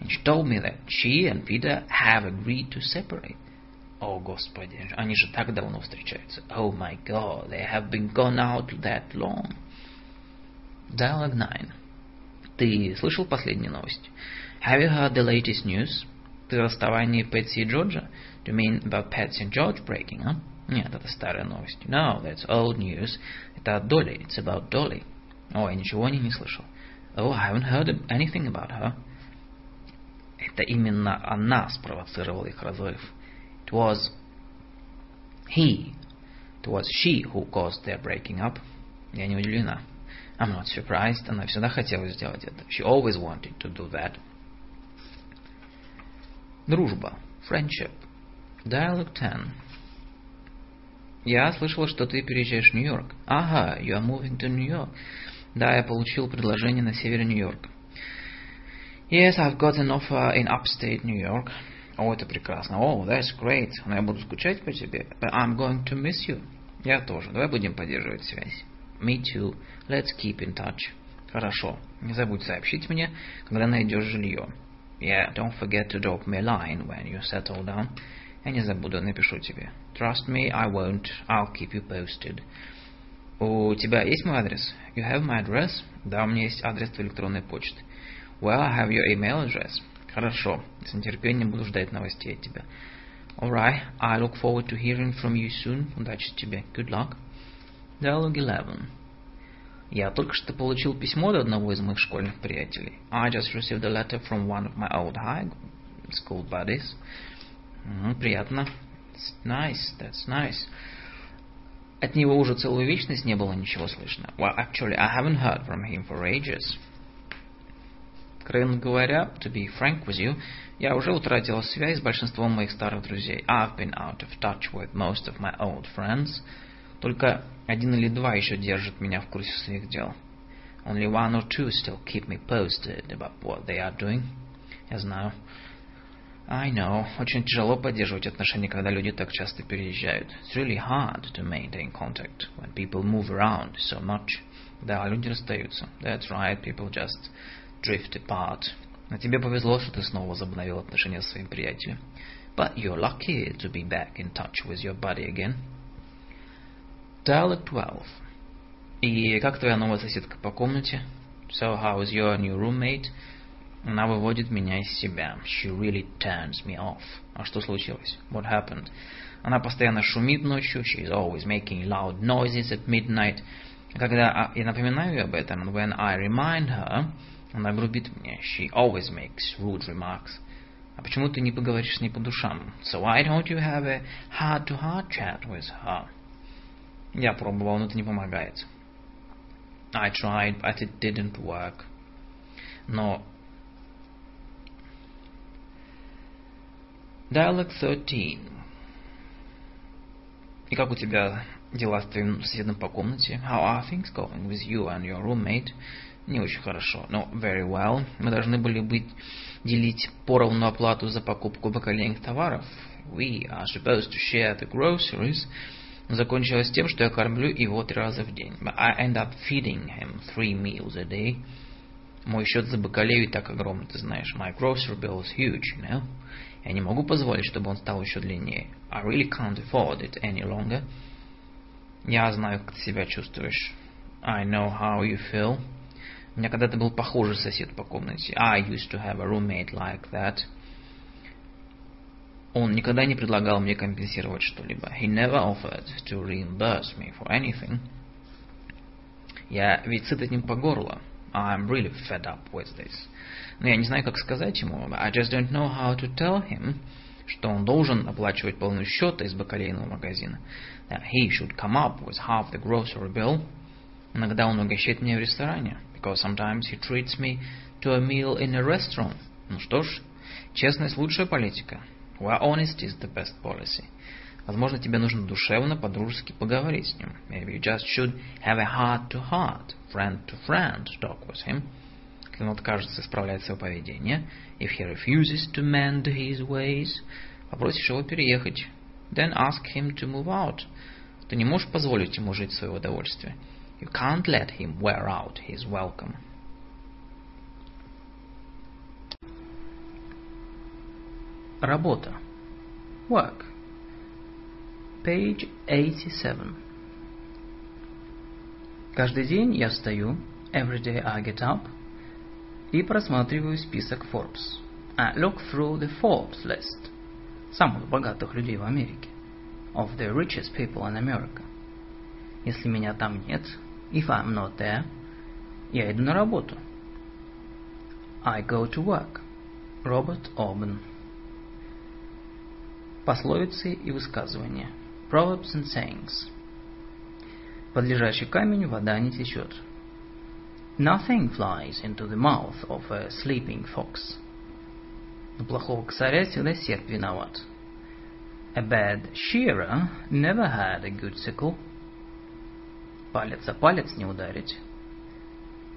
And she told me that she and Peter have agreed to separate. О, Господи, они же так давно встречаются. Oh my God, they have been gone out that long. Dialogue 9. Ты слышал последние новости? Have you heard the latest news? Ты о расставании Пэтси и Джорджа? Do you mean about Patsy and George breaking up? Нет, это старая новость. No, that's old news. Это от Долли. It's about Dolly. О, я ничего о ней не слышал. Oh, I haven't heard anything about her. Это именно она спровоцировала их разрыв. It was he. It was she who caused their breaking up. Я не удивлена. I'm not surprised. Она всегда хотела сделать это. She always wanted to do that. Дружба. Friendship. Dialogue 10. Я слышала, что ты переезжаешь в Нью-Йорк. Ага, you are moving to New York. Да, я получил предложение на севере Нью-Йорка. Yes, I've got an offer in upstate New York. О, это прекрасно. Oh, that's great. Но я буду скучать по тебе. But I'm going to miss you. Я тоже. Давай будем поддерживать связь. Me too. Let's keep in touch. Хорошо. Не забудь сообщить мне, когда найдешь жилье. Yeah, don't forget to drop me a line when you settle down. Я не забуду, напишу тебе. Trust me, I won't. I'll keep you posted. У тебя есть мой адрес? You have my address? Да, у меня есть адрес твоей электронной почты. Well, I have your email address. Хорошо. С нетерпением буду ждать новостей от тебя. Alright, I look forward to hearing from you soon. Удачи тебе. Good luck. Dialogue 11. Я только что получил письмо от одного из моих школьных приятелей. I just received a letter from one of my old high school buddies. Mm, приятно. It's nice, that's nice. От него уже целую вечность не было ничего слышно. Well, actually, I haven't heard from him for ages. Откровенно говоря, to be frank with you, я уже утратила связь с большинством моих старых друзей. I've been out of touch with most of my old friends. Только один или два еще держат меня в курсе своих дел. Only one or two still keep me posted about what they are doing. Я знаю. I know. Очень тяжело поддерживать отношения, когда люди так часто переезжают. It's really hard to maintain contact when people move around so much. Да, люди расстаются. That's right, people just drift apart. Но тебе повезло, что ты снова возобновил отношения со своим приятелем. But you're lucky to be back in touch with your buddy again. Dialogue 12. И как твоя новая соседка по комнате? So how is your new roommate? Она выводит меня из себя. She really turns me off. А что случилось? What happened? Она постоянно шумит ночью. She is always making loud noises at midnight. Когда я напоминаю ей об этом, when I remind her, она грубит мне. She always makes rude remarks. А почему ты не поговоришь с ней по душам? So why don't you have a heart-to-heart chat with her? Я пробовал, но это не помогает. I tried, but it didn't work. Но Dialogue 13. И как у тебя дела с твоим соседом по комнате? How are things going with you and your roommate? Не очень хорошо, но very well. Мы должны были быть делить поровну оплату за покупку бакалейных товаров. We are supposed to share the groceries. Закончилось тем, что я кормлю его три раза в день. But I end up feeding him three meals a day. Мой счет за бакалею так огромный, ты знаешь. My grocery bill is huge, you know. Я не могу позволить, чтобы он стал еще длиннее. I really can't afford it any longer. Я знаю, как ты себя чувствуешь. I know how you feel. У меня когда-то был похожий сосед по комнате. I used to have a roommate like that. Он никогда не предлагал мне компенсировать что-либо. He never offered to reimburse me for anything. Я ведь сыт этим по горло. I'm really fed up with this. Но я не знаю, как сказать ему. I just don't know how to tell him, что он должен оплачивать полный счет из бакалейного магазина. That he should come up with half the grocery bill. Иногда он угощает меня в ресторане because sometimes he treats me to a meal in a restaurant. Ну что ж, честность лучшая политика. Where honesty is the best policy. Возможно, тебе нужно душевно, по-дружески поговорить с ним. Maybe you just should have a heart-to-heart, friend-to-friend talk with him. Если он откажется исправлять свое поведение, if he refuses to mend his ways, попросишь его переехать. Then ask him to move out. Ты не можешь позволить ему жить в свое удовольствие. You can't let him wear out his welcome. Работа. Work. Page 87. Каждый день я встаю, every day I get up, и просматриваю список Forbes. I look through the Forbes list самых богатых людей в Америке. Of the richest people in America. Если меня там нет, if I'm not there, я иду на работу. I go to work. Роберт Обен. Пословицы и высказывания. Proverbs and sayings. Под лежачий камень вода не течет. Nothing flies into the mouth of a sleeping fox. У плохого косаря всегда серп виноват. A bad shearer never had a good sickle. Палец о палец не ударить.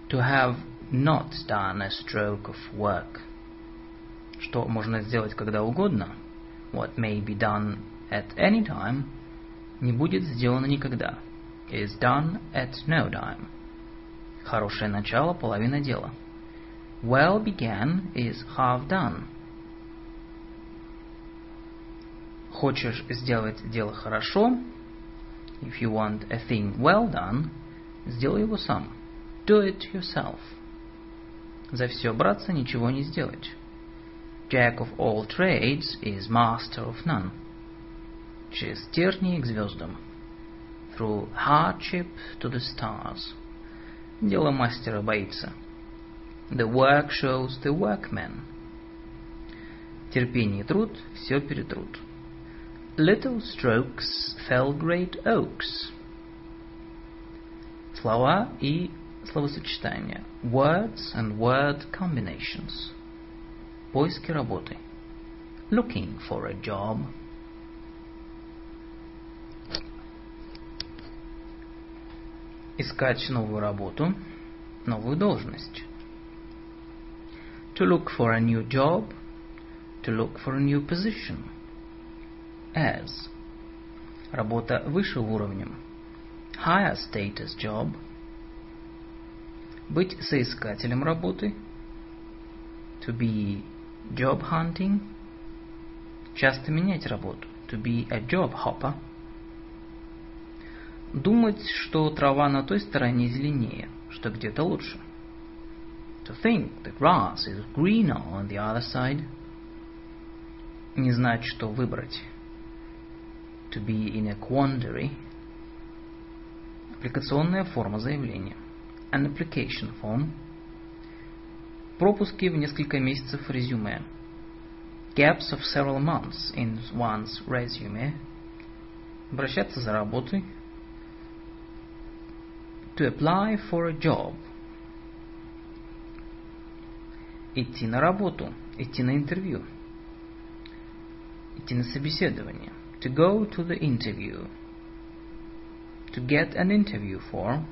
To have not done a stroke of work. Что можно сделать когда угодно. What may be done at any time не будет сделано никогда. Is done at no time. Хорошее начало – половина дела. Well began is half done. Хочешь сделать дело хорошо? If you want a thing well done, сделай его сам. Do it yourself. За все браться ничего не сделать. Jack of all trades is master of none. Через тернии к звездам. Through hardship to the stars. Дело мастера боится. The work shows the workman. Терпение и труд все перетрут. Little strokes fell great oaks. Слова и словосочетания. Words and word combinations. Поиски работы. Looking for a job. Искать новую работу, новую должность. To look for a new job, to look for a new position. As. Работа высшего уровня. Higher status job. Быть соискателем работы. To be job hunting. Часто менять работу. To be a job hopper. Думать, что трава на той стороне зеленее, что где-то лучше. To think the grass is greener on the other side. Не знать, что выбрать. To be in a quandary. Аппликационная форма заявления. An application form. Пропуски в несколько месяцев резюме. Gaps of several months in one's resume. Обращаться за работой. To apply for a job. Идти на работу. Идти на интервью. Идти на собеседование. To go to the interview. To get an interview for.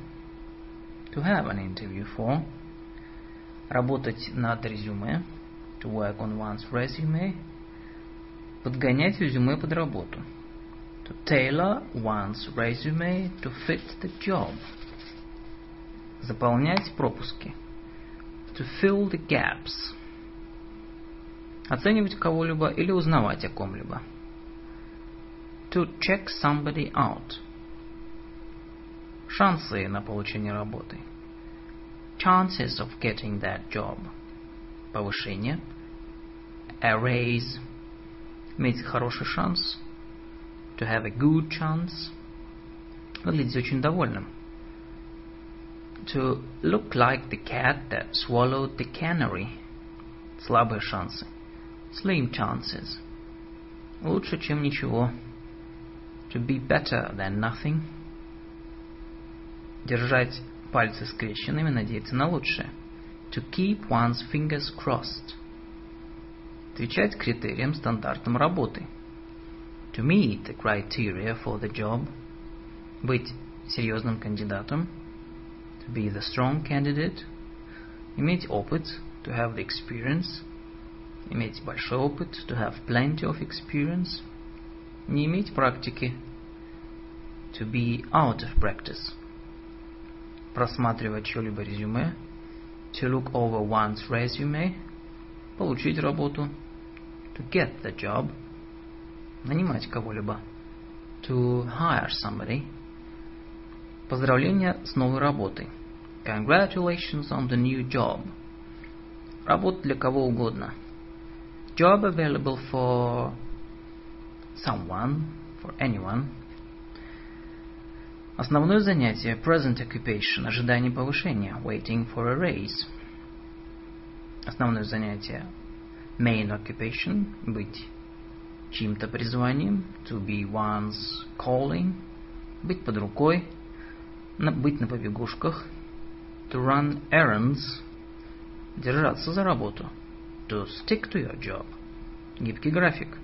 To have an interview for. Работать над резюме. To work on one's resume. Подгонять резюме под работу. To tailor one's resume to fit the job. Заполнять пропуски. To fill the gaps. Оценивать кого-либо или узнавать о ком-либо. To check somebody out. Шансы на получение работы. Chances of getting that job. Повышение. A raise. Иметь хороший шанс. To have a good chance. Выглядеть очень довольным. To look like the cat that swallowed the canary. Слабые шансы. Slim chances. Лучше, чем ничего. To be better than nothing. Держать пальцы скрещенными, надеяться на лучшее. To keep one's fingers crossed. Отвечать критериям, стандартам работы. To meet the criteria for the job. Быть серьезным кандидатом. To be the strong candidate. Иметь опыт. To have the experience. Иметь большой опыт. To have plenty of experience. Не иметь практики. To be out of practice. Просматривать чье-либо резюме. To look over one's resume. Получить работу. To get the job. Нанимать кого-либо. To hire somebody. Поздравления с новой работой. Congratulations on the new job. Работа для кого угодно. Job available for someone, for anyone. Основное занятие, present occupation, ожидание повышения, waiting for a raise. Основное занятие, main occupation, быть чьим-то призванием, to be one's calling, быть под рукой, быть на побегушках, to run errands, держаться за работу, to stick to your job, гибкий график,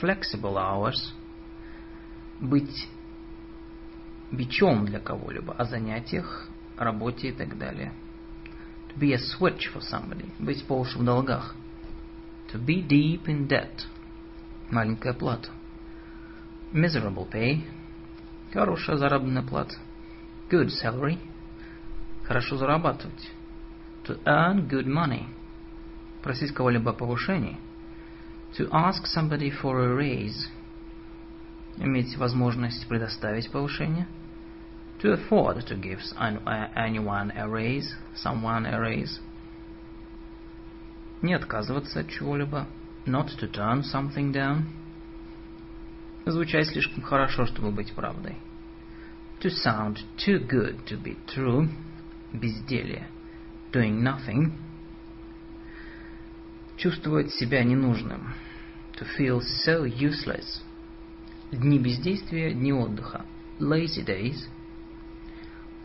flexible hours, быть бичом для кого-либо, о занятиях, работе и так далее. To be a switch for somebody, быть по уши в долгах. To be deep in debt, маленькая плата. Miserable pay, хорошая заработная плата. Good salary, хорошо зарабатывать. To earn good money, просить кого-либо о повышении. To ask somebody for a raise, иметь возможность предоставить повышение. To afford to give anyone a raise, someone a raise. Не отказываться от чего-либо. Not to turn something down. Звучать слишком хорошо, чтобы быть правдой. To sound too good to be true. Безделье. Doing nothing. Чувствовать себя ненужным. To feel so useless. Дни бездействия, дни отдыха. Lazy days.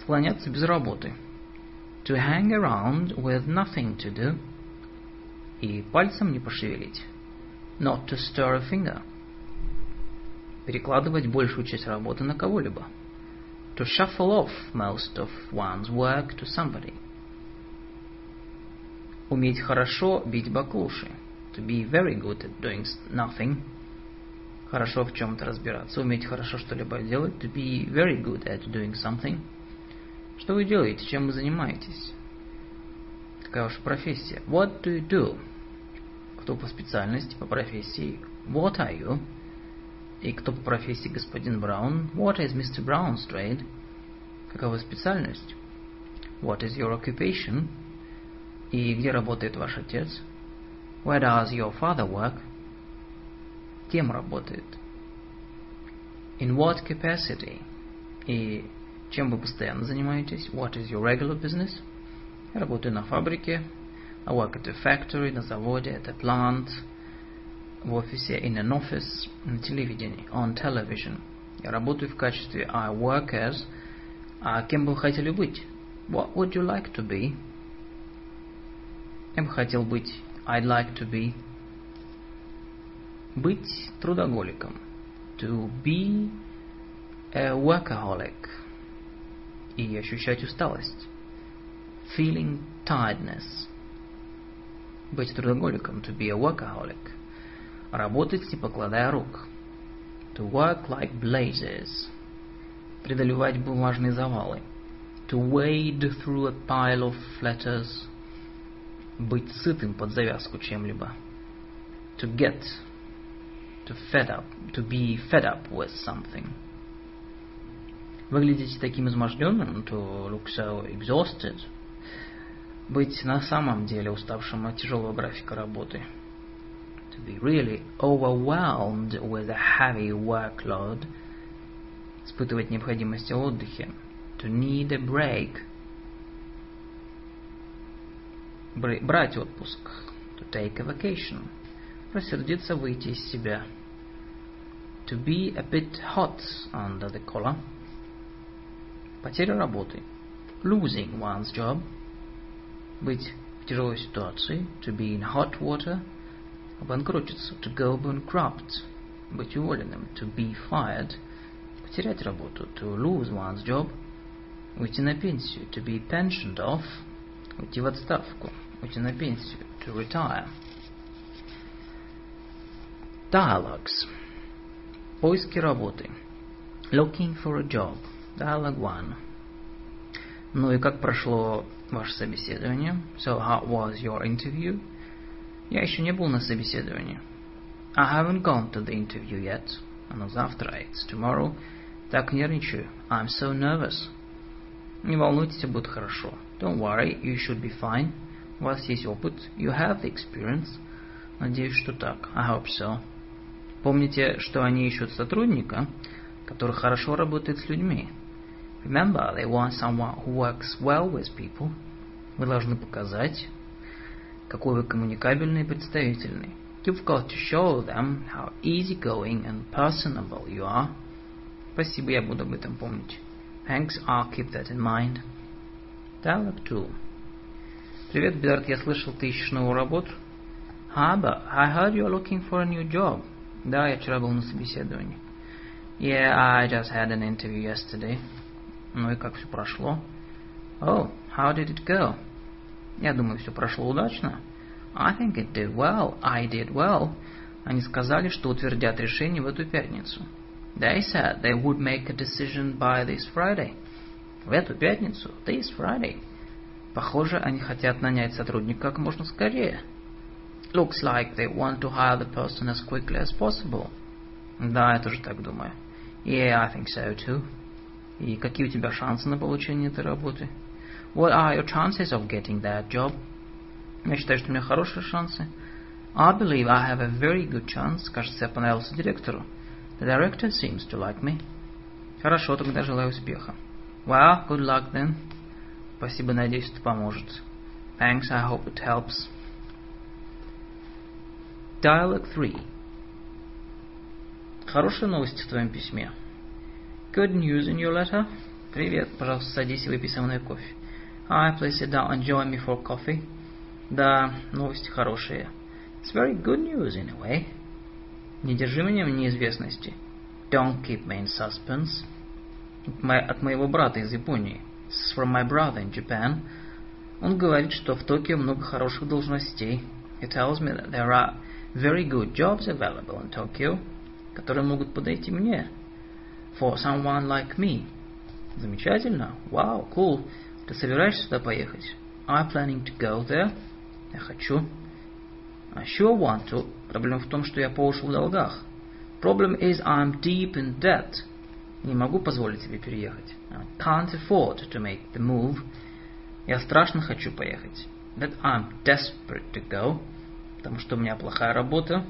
Слоняться без работы. To hang around with nothing to do. И пальцем не пошевелить. Not to stir a finger. Перекладывать большую часть работы на кого-либо. To shuffle off most of one's work to somebody. Уметь хорошо бить баклуши. To be very good at doing nothing. Хорошо в чем-то разбираться, уметь хорошо что-либо делать. To be very good at doing something. Что вы делаете? Чем вы занимаетесь? Какая ваша профессия? What do you do? Кто по специальности, по профессии? What are you? И кто по профессии господин Браун? What is Mr. Brown's trade? Какова специальность? What is your occupation? И где работает ваш отец? Where does your father work? Кем работает? In what capacity? И чем вы постоянно занимаетесь? What is your regular business? Я работаю на фабрике. I work at a factory, на заводе, at a plant, в офисе, in an office, на телевидении, on television. Я работаю в качестве I work as. А кем бы вы хотели быть? What would you like to be? Я бы хотел быть. I'd like to be. Быть трудоголиком. To be a workaholic. И ощущать усталость. Feeling tiredness. Быть трудоголиком. To be a workaholic. Работать, не покладая рук. To work like blazes. Преодолевать бумажные завалы. To wade through a pile of letters. Быть сытым под завязку чем-либо. To get. To fed up. To be fed up with something. Выглядите таким изможденным, to look so exhausted. Быть на самом деле уставшим от тяжелого графика работы. To be really overwhelmed with a heavy workload. Испытывать необходимость в отдыхе. To need a break. Брать отпуск. To take a vacation. Рассердиться, выйти из себя. To be a bit hot under the collar. Потеря работы. Losing one's job. Быть в тяжелой ситуации. To be in hot water. обанкротиться, to go bankrupt, быть уволенным, to be fired, потерять работу, to lose one's job, уйти на пенсию, to be pensioned off, уйти в отставку, уйти на пенсию, to retire. Dialogues. Поиски работы. Looking for a job. Dialogue 1. Ну и как прошло ваше собеседование? So how was your interview? Я еще не был на собеседовании. I haven't gone to the interview yet. Оно завтра. It's tomorrow. Так нервничаю. I'm so nervous. Не волнуйтесь, будет хорошо. Don't worry, you should be fine. У вас есть опыт. You have the experience. Надеюсь, что так. I hope so. Помните, что они ищут сотрудника, который хорошо работает с людьми. Remember, they want someone who works well with people. Вы должны показать, какой вы коммуникабельный и представительный. You've got to show them how easygoing and personable you are. Спасибо, я буду об этом помнить. Thanks, I'll keep that in mind. Dialogue 2. Привет, Берт, я слышал, ты ищешь новую работу. Hi, but I heard you're looking for a new job. Да, я вчера был на собеседовании. Yeah, I just had an interview yesterday. Ну и как все прошло? Oh, how did it go? Я думаю, все прошло удачно. I think it did well. I did well. Они сказали, что утвердят решение в эту пятницу. They said they would make a decision by this Friday. В эту пятницу, this Friday. Похоже, они хотят нанять сотрудника как можно скорее. Looks like they want to hire the person as quickly as possible. Да, я тоже так думаю. Yeah, I think so too. И какие у тебя шансы на получение этой работы? What are your chances of getting that job? Я считаю, что у меня хорошие шансы. I believe I have a very good chance. Кажется, я понравился директору. The director seems to like me. Хорошо, тогда желаю успеха. Well, good luck then. Спасибо, надеюсь, это поможет. Thanks, I hope it helps. Dialogue 3. Хорошая новость в твоем письме. Good news in your letter. Привет, пожалуйста, садись и выпей со мной кофе. Hi, please sit down and join me for coffee. Да, новости хорошие. It's very good news in a way. Не держи меня в неизвестности. Don't keep me in suspense. От моего брата из Японии. This is from my brother in Japan. Он говорит, что в Токио много хороших должностей. He tells me that there are very good jobs available in Tokyo, которые могут подойти мне. For someone like me. Замечательно. Wow, cool. Ты собираешься сюда поехать? I'm planning to go there. Я хочу. I sure want to. Проблема в том, что я по в долгах. Problem is I'm deep in debt. Не могу позволить себе переехать. I can't afford to make the move. Я страшно хочу поехать. That I'm desperate to go. Потому что у меня плохая работа.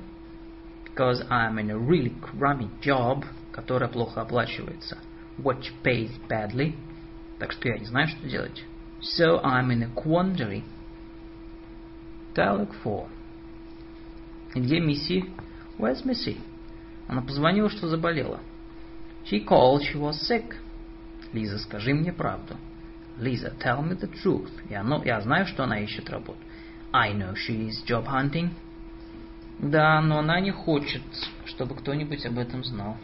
Because I'm in a really crummy job, которая плохо оплачивается. Which pays badly. Так что я не знаю, что делать. So I'm in a quandary. Dialogue 4. Где Мисси? Where's Missy? Она позвонила, что заболела. She called, she was sick. Лиза, скажи мне правду. Лиза, tell me the truth. Я, ну, я знаю, что она ищет работу. I know she is job hunting. Да, но она не хочет, чтобы кто-нибудь об этом знал.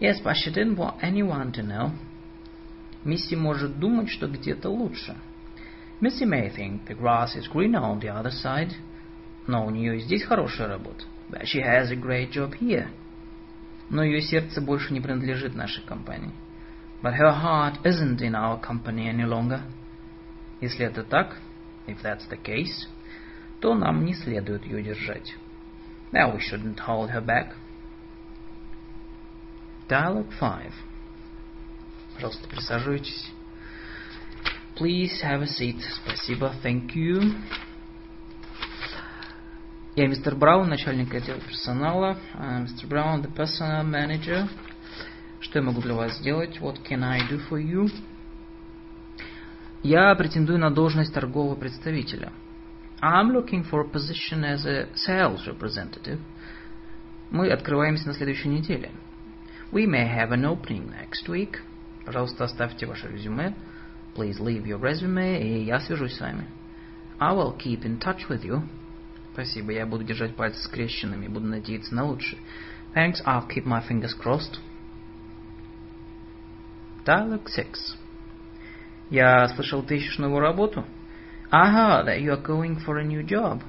Yes, but she didn't want anyone to know. Мисси может думать, что где-то лучше. Missy may think the grass is greener on the other side. Но у нее здесь хорошая работа. But she has a great job here. Но ее сердце больше не принадлежит нашей компании. But her heart isn't in our company any longer. Если это так, if that's the case, то нам не следует ее держать. Now we shouldn't hold her back. Dialogue 5. Пожалуйста, присаживайтесь. Please have a seat. Спасибо. Thank you. Я мистер Браун, начальник отдела персонала. Мистер Браун, the personal manager. Что я могу для вас сделать? What can I do for you? Я претендую на должность торгового представителя. I'm looking for a position as a sales representative. Мы открываемся на следующей неделе. We may have an opening next week. Пожалуйста, оставьте ваше резюме. Please leave your resume, и я свяжусь с вами. I will keep in touch with you. Спасибо, я буду держать пальцы скрещенными, буду надеяться на лучшее. Thanks, I'll keep my fingers crossed. Dialogue 6. Я слышал, ты ищешь новую работу? Heard that you are going for a new job.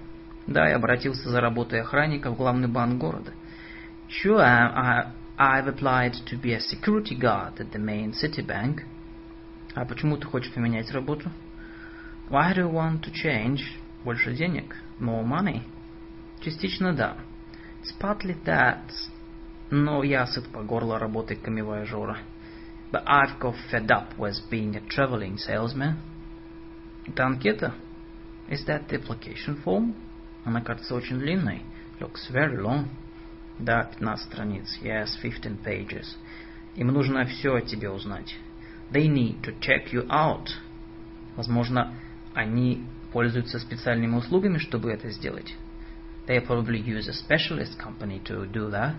Да, я обратился за работой охранника в главный банк города. Sure, I, I've applied to be a security guard at the main city bank. А почему ты хочешь поменять работу? Why do you want to change? Больше денег? More money? Частично да. It's partly that. Но я сыт по горло работой камевояжера. But I've got fed up with being a traveling salesman. Это анкета? Is that the application form? Она кажется очень длинной. Looks very long. Да, 15 страниц. Yes, 15 pages. Им нужно все о тебе узнать. They need to check you out. Возможно, они пользуются специальными услугами, чтобы это сделать. They probably use a specialist company to do that.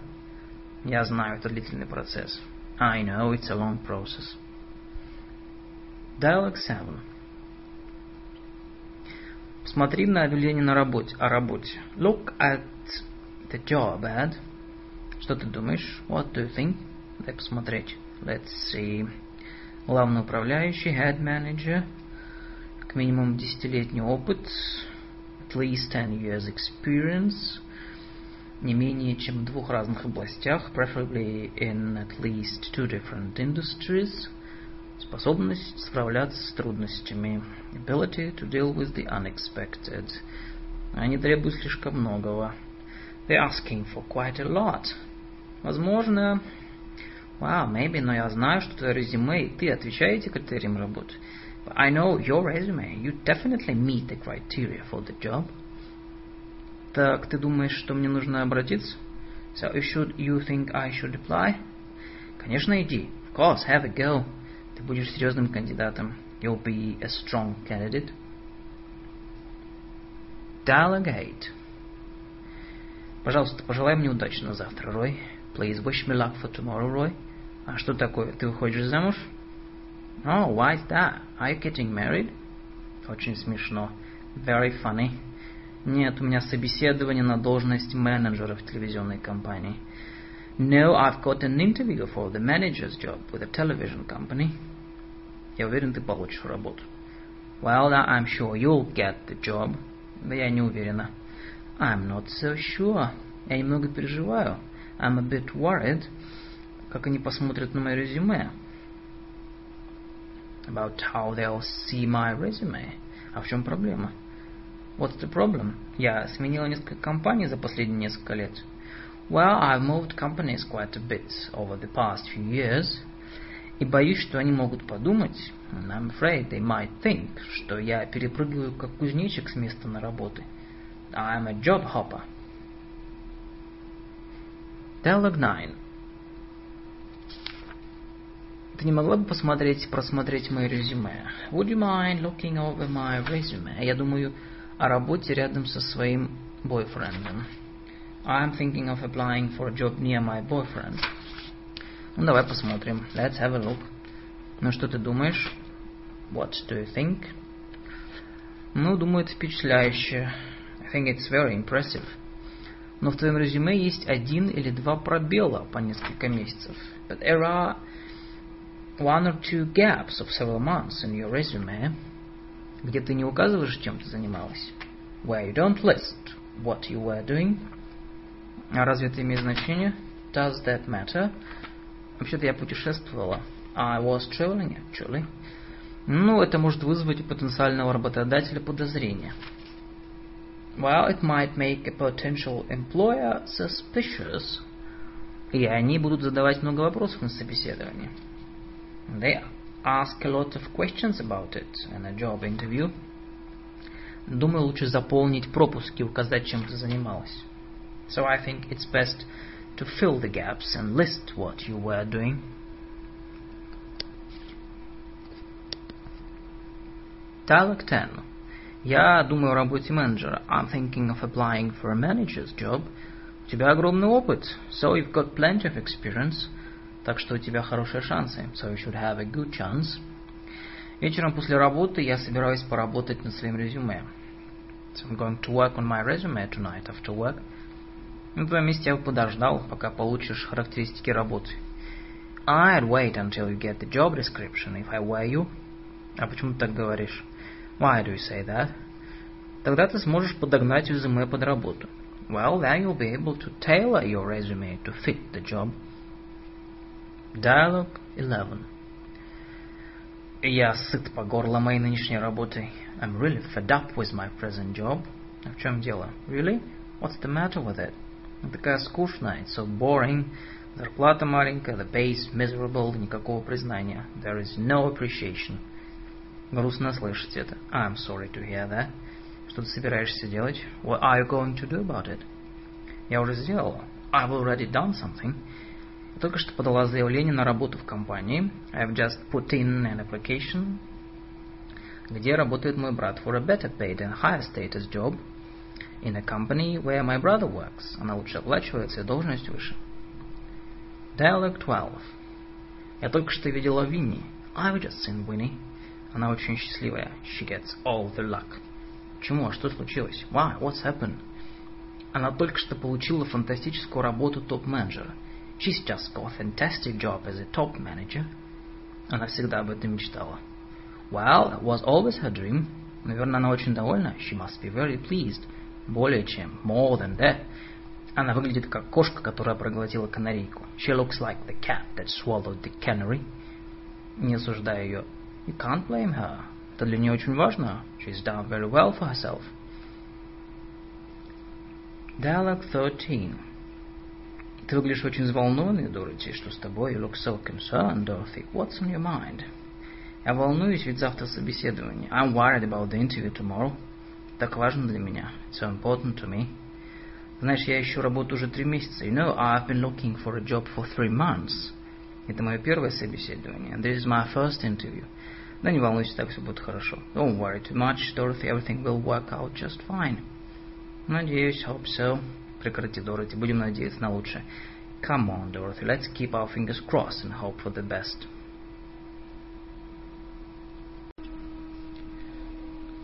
Я знаю, это длительный процесс. I know, it's a long process. Dialogue 7. Посмотри на объявление на работе, о работе. Look at the job ad. Что ты думаешь? What do you think? Дай посмотреть. Let's see. Главный управляющий, head manager. Как минимум десятилетний опыт. At least 10 years experience. Не менее чем в двух разных областях. Preferably in at least two different industries. Способность справляться с трудностями. Ability to deal with the unexpected. Они требуют слишком многого. They're asking for quite a lot. Возможно, wow, maybe, но я знаю, что твое резюме и ты отвечаете критериям работы. But I know your resume. You definitely meet the criteria for the job. Так, ты думаешь, что мне нужно обратиться? So you should you think I should apply? Конечно, иди. Of course, have a go. Ты будешь серьезным кандидатом. You'll be a strong candidate. 8. Пожалуйста, пожелай мне удачи на завтра, Рой. Please wish me luck for tomorrow, Roy. А что такое? Ты выходишь замуж? Oh, why is that? Are you getting married? Очень смешно. Very funny. Нет, у меня собеседование на должность менеджера в телевизионной компании. No, I've got an interview for the manager's job with a television company. Я уверен, ты получишь работу. Well, I'm sure you'll get the job. Да я не уверена. I'm not so sure. Я немного переживаю. I'm a bit worried. Как они посмотрят на мое резюме. About how they'll see my resume. А в чем проблема? What's the problem? Я сменила несколько компаний за последние несколько лет. Well, I've moved companies quite a bit over the past few years. И боюсь, что они могут подумать, I'm afraid they might think, что я перепрыгиваю как кузнечик с места на работы. I'm a job hopper. Dialogue 9. Ты не могла бы посмотреть, просмотреть мое резюме? Would you mind looking over my resume? Я думаю о работе рядом со своим бойфрендом. I'm thinking of applying for a job near my boyfriend. Ну, давай посмотрим. Let's have a look. Ну, что ты думаешь? What do you think? Ну, думаю, это впечатляюще. I think it's very impressive. Но в твоем резюме есть один или два пробела по несколько месяцев. But there are one or two gaps of several months in your resume, где ты не указываешь, чем ты занималась. Where you don't list what you were doing. А разве это имеет значение? Does that matter? Вообще-то я путешествовала. I was traveling, actually. Ну, это может вызвать у потенциального работодателя подозрения. Well, it might make a potential employer suspicious. И они будут задавать много вопросов на собеседовании. They ask a lot of questions about it in a job interview. Думаю, лучше заполнить пропуски, указать, чем ты занималась. So I think it's best to fill the gaps and list what you were doing. Dialogue 10. Я думаю о работе менеджера. I'm thinking of applying for a manager's job. У тебя огромный опыт. So you've got plenty of experience. Так что у тебя хорошие шансы. So you should have a good chance. Вечером после работы я собираюсь поработать над своим резюме. So I'm going to work on my resume tonight after work. На твоем месте я бы подождал, пока получишь характеристики работы. I'd wait until you get the job description if I were you. А почему ты так говоришь? Why do you say that? Тогда ты сможешь подогнать резюме под работу. Well, then you'll be able to tailor your resume to fit the job. Dialogue 11. Я сыт по горло моей нынешней работой. I'm really fed up with my present job. А в чем дело? Really? What's the matter with it? Такая скучная, it's so boring. Зарплата маленькая, the pay is miserable, никакого признания. There is no appreciation. Грустно слышать это. I'm sorry to hear that. Что ты собираешься делать? What are you going to do about it? Я уже сделала. I've already done something. Я только что подала заявление на работу в компании. I've just put in an application. Где работает мой брат for a better paid and higher status job. In a company where my brother works. Она лучше оплачивается и должность выше. Dialogue 12. Я только что видела Винни. I've just seen Winnie. Она очень счастливая. She gets all the luck. Почему? А что случилось? Why? What's happened? Она только что получила фантастическую работу топ-менеджера. She's just got a fantastic job as a top manager. Она всегда об этом мечтала. Well, that was always her dream. Наверное, она очень довольна. She must be very pleased. Более чем. More than that. Она выглядит как кошка, которая проглотила канарейку. She looks like the cat that swallowed the canary. Не осуждая ее. You can't blame her. Это для нее очень важно. She's done very well for herself. Dialogue 13. Ты выглядишь очень взволнованный, Дороти. Что с тобой? You look so concerned, Dorothy. What's on your mind? Я волнуюсь, ведь завтра собеседование. I'm worried about the interview tomorrow. Так важно для меня. It's so important to me. Знаешь, я ищу работу уже три месяца. You know, I've been looking for a job for three months. Это мое первое собеседование. This is my first interview. Да не волнуйся, так все будет хорошо. Don't worry too much, Dorothy. Everything will work out just fine. Надеюсь, hope so. Прекрати, Дороти. Будем надеяться на лучшее. Come on, Dorothy. Let's keep our fingers crossed and hope for the best.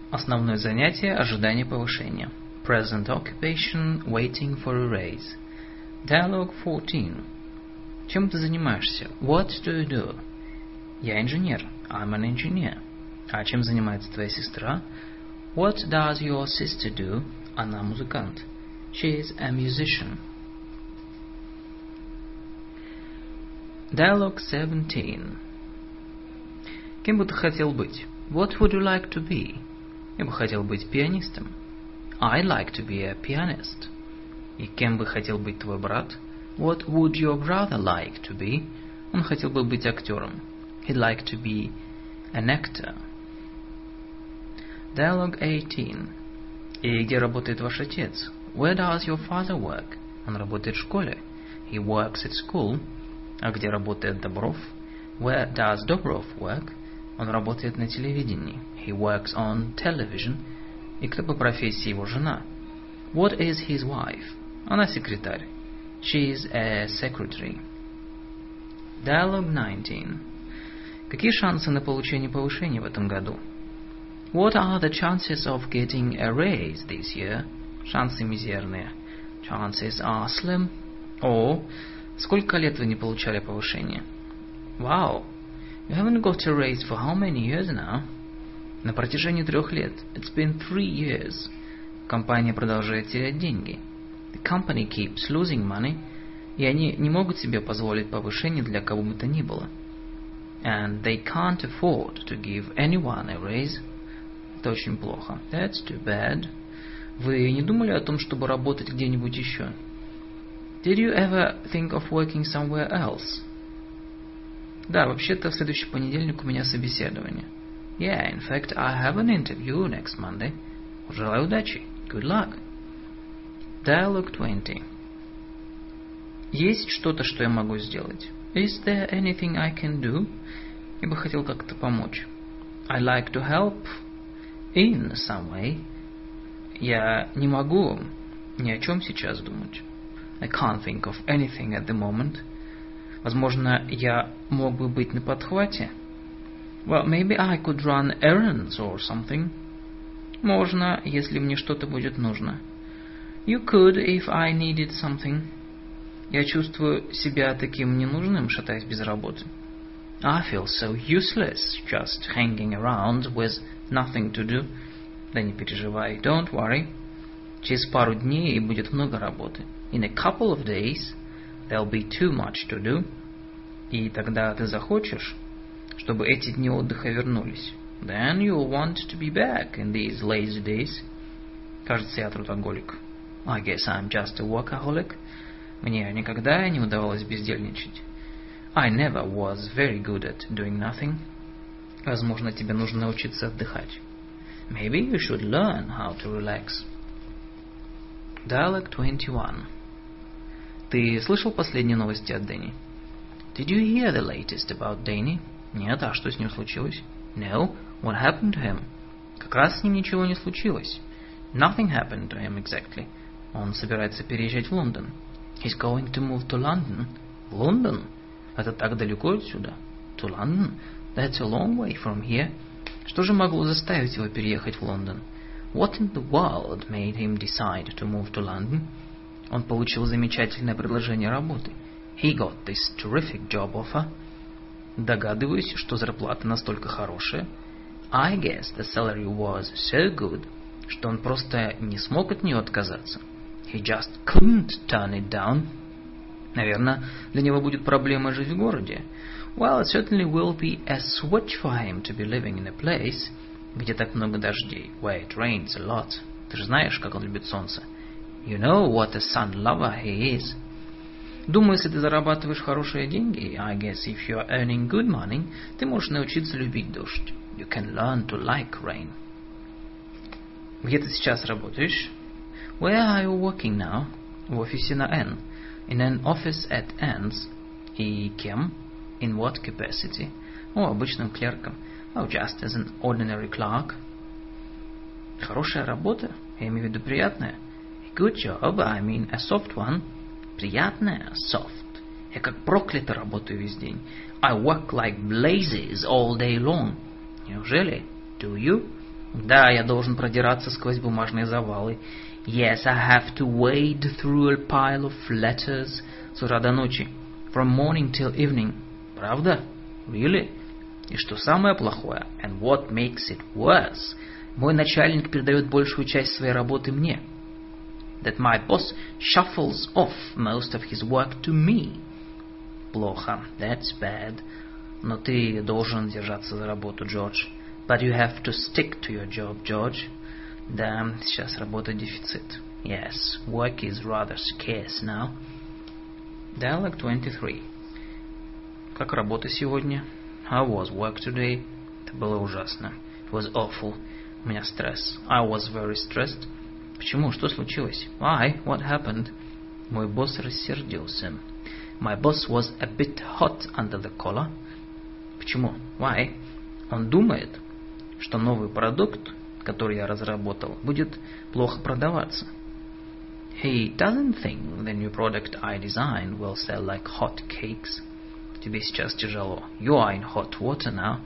Основное занятие – ожидание повышения. Present occupation – waiting for a raise. Dialogue 14. Чем ты занимаешься? What do you do? Я инженер. I'm an engineer. А чем занимается твоя сестра? What does your sister do? Она музыкант. She is a musician. Dialogue 17. Кем бы ты хотел быть? What would you like to be? Я бы хотел быть пианистом. I'd like to be a pianist. И кем бы хотел быть твой брат? What would your brother like to be? Он хотел бы быть актером. He'd like to be an actor. Dialogue 18. И где работает ваш отец? Where does your father work? Он работает в школе. He works at school. А где работает Добров? Where does Dobrov work? Он работает на телевидении. He works on television. И кто по профессии его жена? What is his wife? Она секретарь. She is a secretary. Dialogue 19. Какие шансы на получение повышения в этом году? What are the chances of getting a raise this year? Шансы мизерные. Chances are slim. О, сколько лет вы не получали повышение? Wow, you haven't got a raise for how many years now? На протяжении трех лет. It's been three years. Компания продолжает терять деньги. The company keeps losing money. И они не могут себе позволить повышение для кого бы то ни было. And they can't afford to give anyone a raise. Это очень плохо. That's too bad. Вы не думали о том, чтобы работать где-нибудь еще? Did you ever think of working somewhere else? Да, вообще-то в следующий понедельник у меня собеседование. Yeah, in fact, I have an interview next Monday. Желаю удачи. Good luck. Dialogue 20. Есть что-то, что я могу сделать? Is there anything I can do? Я бы хотел как-то помочь. I'd like to help in some way. Я не могу ни о чем сейчас думать. I can't think of anything at the moment. Возможно, я мог бы быть на подхвате. Well, maybe I could run errands or something. Можно, если мне что-то будет нужно. You could if I needed something. Я чувствую себя таким ненужным, шатаясь без работы. I feel so useless, just hanging around with nothing to do. Да не переживай, don't worry. Через пару дней будет много работы. In a couple of days, there'll be too much to do. И тогда ты захочешь, чтобы эти дни отдыха вернулись. Then you'll want to be back in these lazy days. Кажется, я трудоголик. I guess I'm just a workaholic. Мне никогда не удавалось бездельничать. I never was very good at doing nothing. Возможно, тебе нужно научиться отдыхать. Maybe you should learn how to relax. Dialogue 21. Ты слышал последние новости от Дэнни? Did you hear the latest about Danny? Нет, а что с ним случилось? No, what happened to him? Как раз с ним ничего не случилось. Nothing happened to him exactly. Он собирается переезжать в Лондон. He's going to move to London. Лондон? Это так далеко отсюда. To London? That's a long way from here. Что же могло заставить его переехать в Лондон? What in the world made him decide to move to London? Он получил замечательное предложение работы. He got this terrific job offer. Догадываюсь, что зарплата настолько хорошая. I guess the salary was so good, что он просто не смог от нее отказаться. He just couldn't turn it down. Наверное, для него будет проблема жить в городе. Well, it certainly will be a switch for him to be living in a place где так много дождей, where it rains a lot. Ты же знаешь, как он любит солнце. You know what a sun lover he is. Думаю, если ты зарабатываешь хорошие деньги, I guess if you are earning good money, ты можешь научиться любить дождь. You can learn to like rain. Где ты сейчас работаешь? Where are you working now? В офисе на N. In an office at N's. И кем? In what capacity? О, обычным клерком. Oh, just as an ordinary clerk. Хорошая работа? Я имею в виду приятная. Good job, I mean a soft one. Приятная, soft. Я как проклято работаю весь день. I work like blazes all day long. Неужели? Do you? Да, я должен продираться сквозь бумажные завалы. Yes, I have to wade through a pile of letters. С утра до ночи. From morning till evening. Правда? Really? И что самое плохое? And what makes it worse? Мой начальник передает большую часть своей работы мне. That my boss shuffles off most of his work to me. Плохо. That's bad. Но ты должен держаться за работу, Джордж. But you have to stick to your job, George. Да, сейчас работа дефицит. Yes, work is rather scarce now. Dialogue 23. Как работа сегодня? How was work today? Это было ужасно. It was awful. У меня стресс. I was very stressed. Почему? Что случилось? Why? What happened? Мой босс рассердился. My boss was a bit hot under the collar. Почему? Why? Он думает, что новый продукт, который я разработал, будет плохо продаваться. He doesn't think the new product I designed will sell like hot cakes. Тебе сейчас тяжело. You are in hot water now.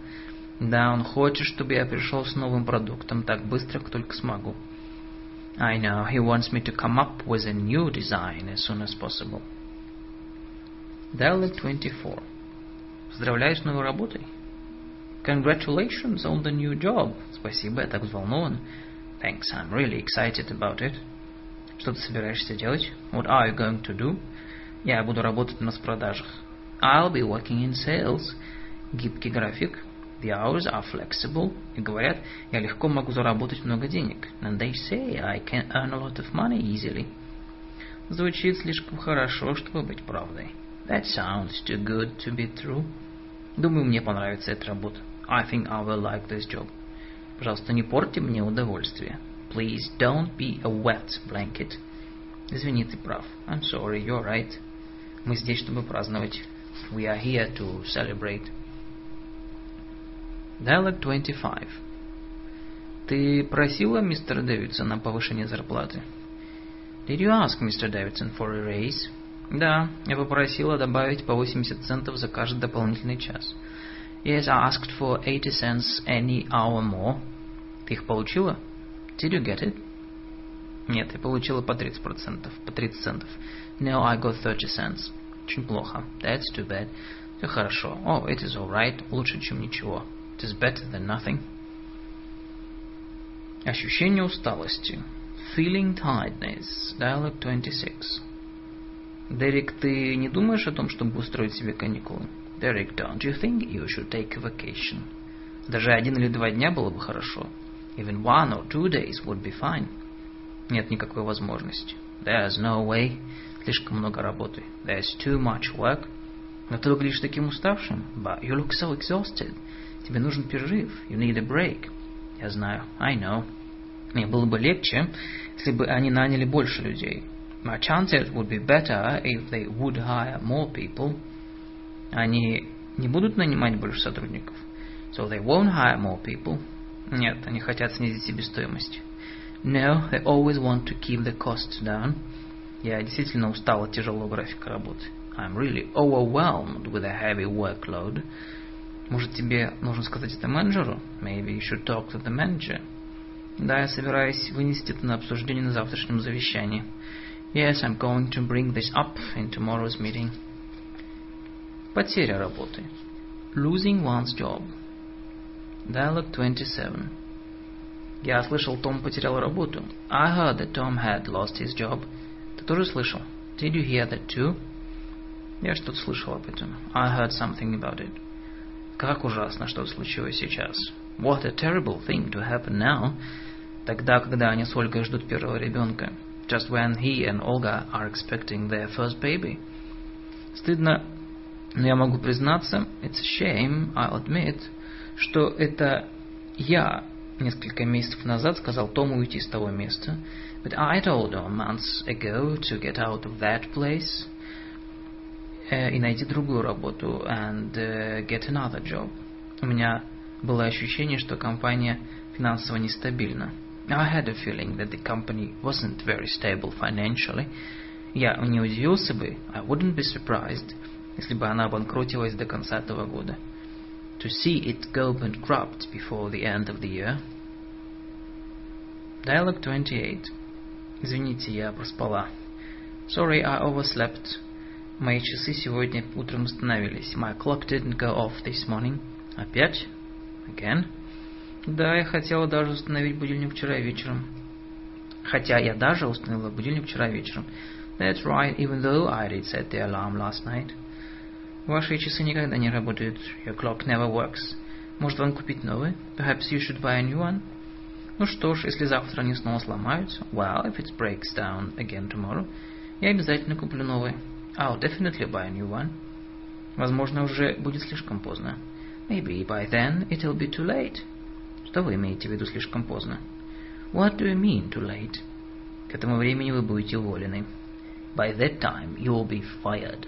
Да, он хочет, чтобы я пришел с новым продуктом так быстро, как только смогу. I know, he wants me to come up with a new design as soon as possible. Dialogue 24. Поздравляю с новой работой. Congratulations on the new job. Спасибо, я так взволнован. Thanks, I'm really excited about it. Что ты собираешься делать? What are you going to do? Я буду работать на распродажах. I'll be working in sales. Гибкий график. The hours are flexible. И говорят, я легко могу заработать много денег. And they say I can earn a lot of money easily. Звучит слишком хорошо, чтобы быть правдой. That sounds too good to be true. Думаю, мне понравится эта работа. I think I will like this job. Пожалуйста, не порти мне удовольствие. Please don't be a wet blanket. Извини, ты прав. I'm sorry, you're right. Мы здесь, чтобы праздновать. We are here to celebrate. Dialogue 25. Ты просила мистера Дэвидсона повышение зарплаты? Did you ask Mr. Davidson for a raise? Да, я попросила добавить по 80 центов за каждый дополнительный час. Yes, I asked for 80 cents any hour more. Ты их получила? Did you get it? Нет, я получила по 30%, по 30 центов. No, I got 30 cents. Очень плохо. That's too bad. Все хорошо. Oh, it is all right. Лучше, чем ничего. It is better than nothing. Ощущение усталости. Feeling tiredness. Dialogue 26. Дерек, ты не думаешь о том, чтобы устроить себе каникулы? Derek, don't you think you should take a vacation? Даже один или два дня было бы хорошо. Even one or two days would be fine. Нет никакой возможности. There's no way. Слишком много работы. There's too much work. Но ты выглядишь таким уставшим. But you look so exhausted. Тебе нужен перерыв. You need a break. Я знаю. I know. Мне было бы легче, если бы они наняли больше людей. My chances would be better if they would hire more people. Они не будут нанимать больше сотрудников. So they won't hire more people. Нет, они хотят снизить себестоимость. No, they always want to keep the costs down. Я действительно устал от тяжелого графика работы. I'm really overwhelmed with a heavy workload. Может, тебе нужно сказать это менеджеру? Maybe you should talk to the manager. Да, я собираюсь вынести это на обсуждение на завтрашнем совещании. Yes, I'm going to bring this up in tomorrow's meeting. Потеря работы. Losing one's job. Dialogue 27. Я слышал, Том потерял работу. I heard that Tom had lost his job. Ты тоже слышал? Did you hear that too? Я что-то слышал об этом. I heard something about it. Как ужасно, что случилось сейчас. What a terrible thing to happen now. Тогда, когда они с Ольгой ждут первого ребенка. Just when he and Olga are expecting their first baby. Стыдно, но я могу признаться, it's a shame, I'll admit, что это я несколько месяцев назад сказал Тому уйти с того места. But I told him months ago to get out of that place э, и найти другую работу and uh, get another job. У меня было ощущение, что компания финансово нестабильна. I had a feeling that the company wasn't very stable financially. Я не удивился бы, I wouldn't be surprised, если бы она обанкротилась до конца этого года. To see it go bankrupt before the end of the year. Dialogue 28. Извините, я проспала. Sorry, I overslept. Мои часы сегодня утром остановились. My clock didn't go off this morning. Опять? Again? Да, я хотела даже установить будильник вчера вечером. Хотя я даже установила будильник вчера вечером. That's right, even though I did set the alarm last night. Ваши часы никогда не работают. Your clock never works. Может, вам купить новый? Perhaps you should buy a new one? Ну что ж, если завтра они снова сломаются, well, if it breaks down again tomorrow, я обязательно куплю новый. I'll definitely buy a new one. Возможно, уже будет слишком поздно. Maybe by then it'll be too late. Что вы имеете в виду слишком поздно? What do you mean too late? К этому времени вы будете уволены. By that time you'll be fired.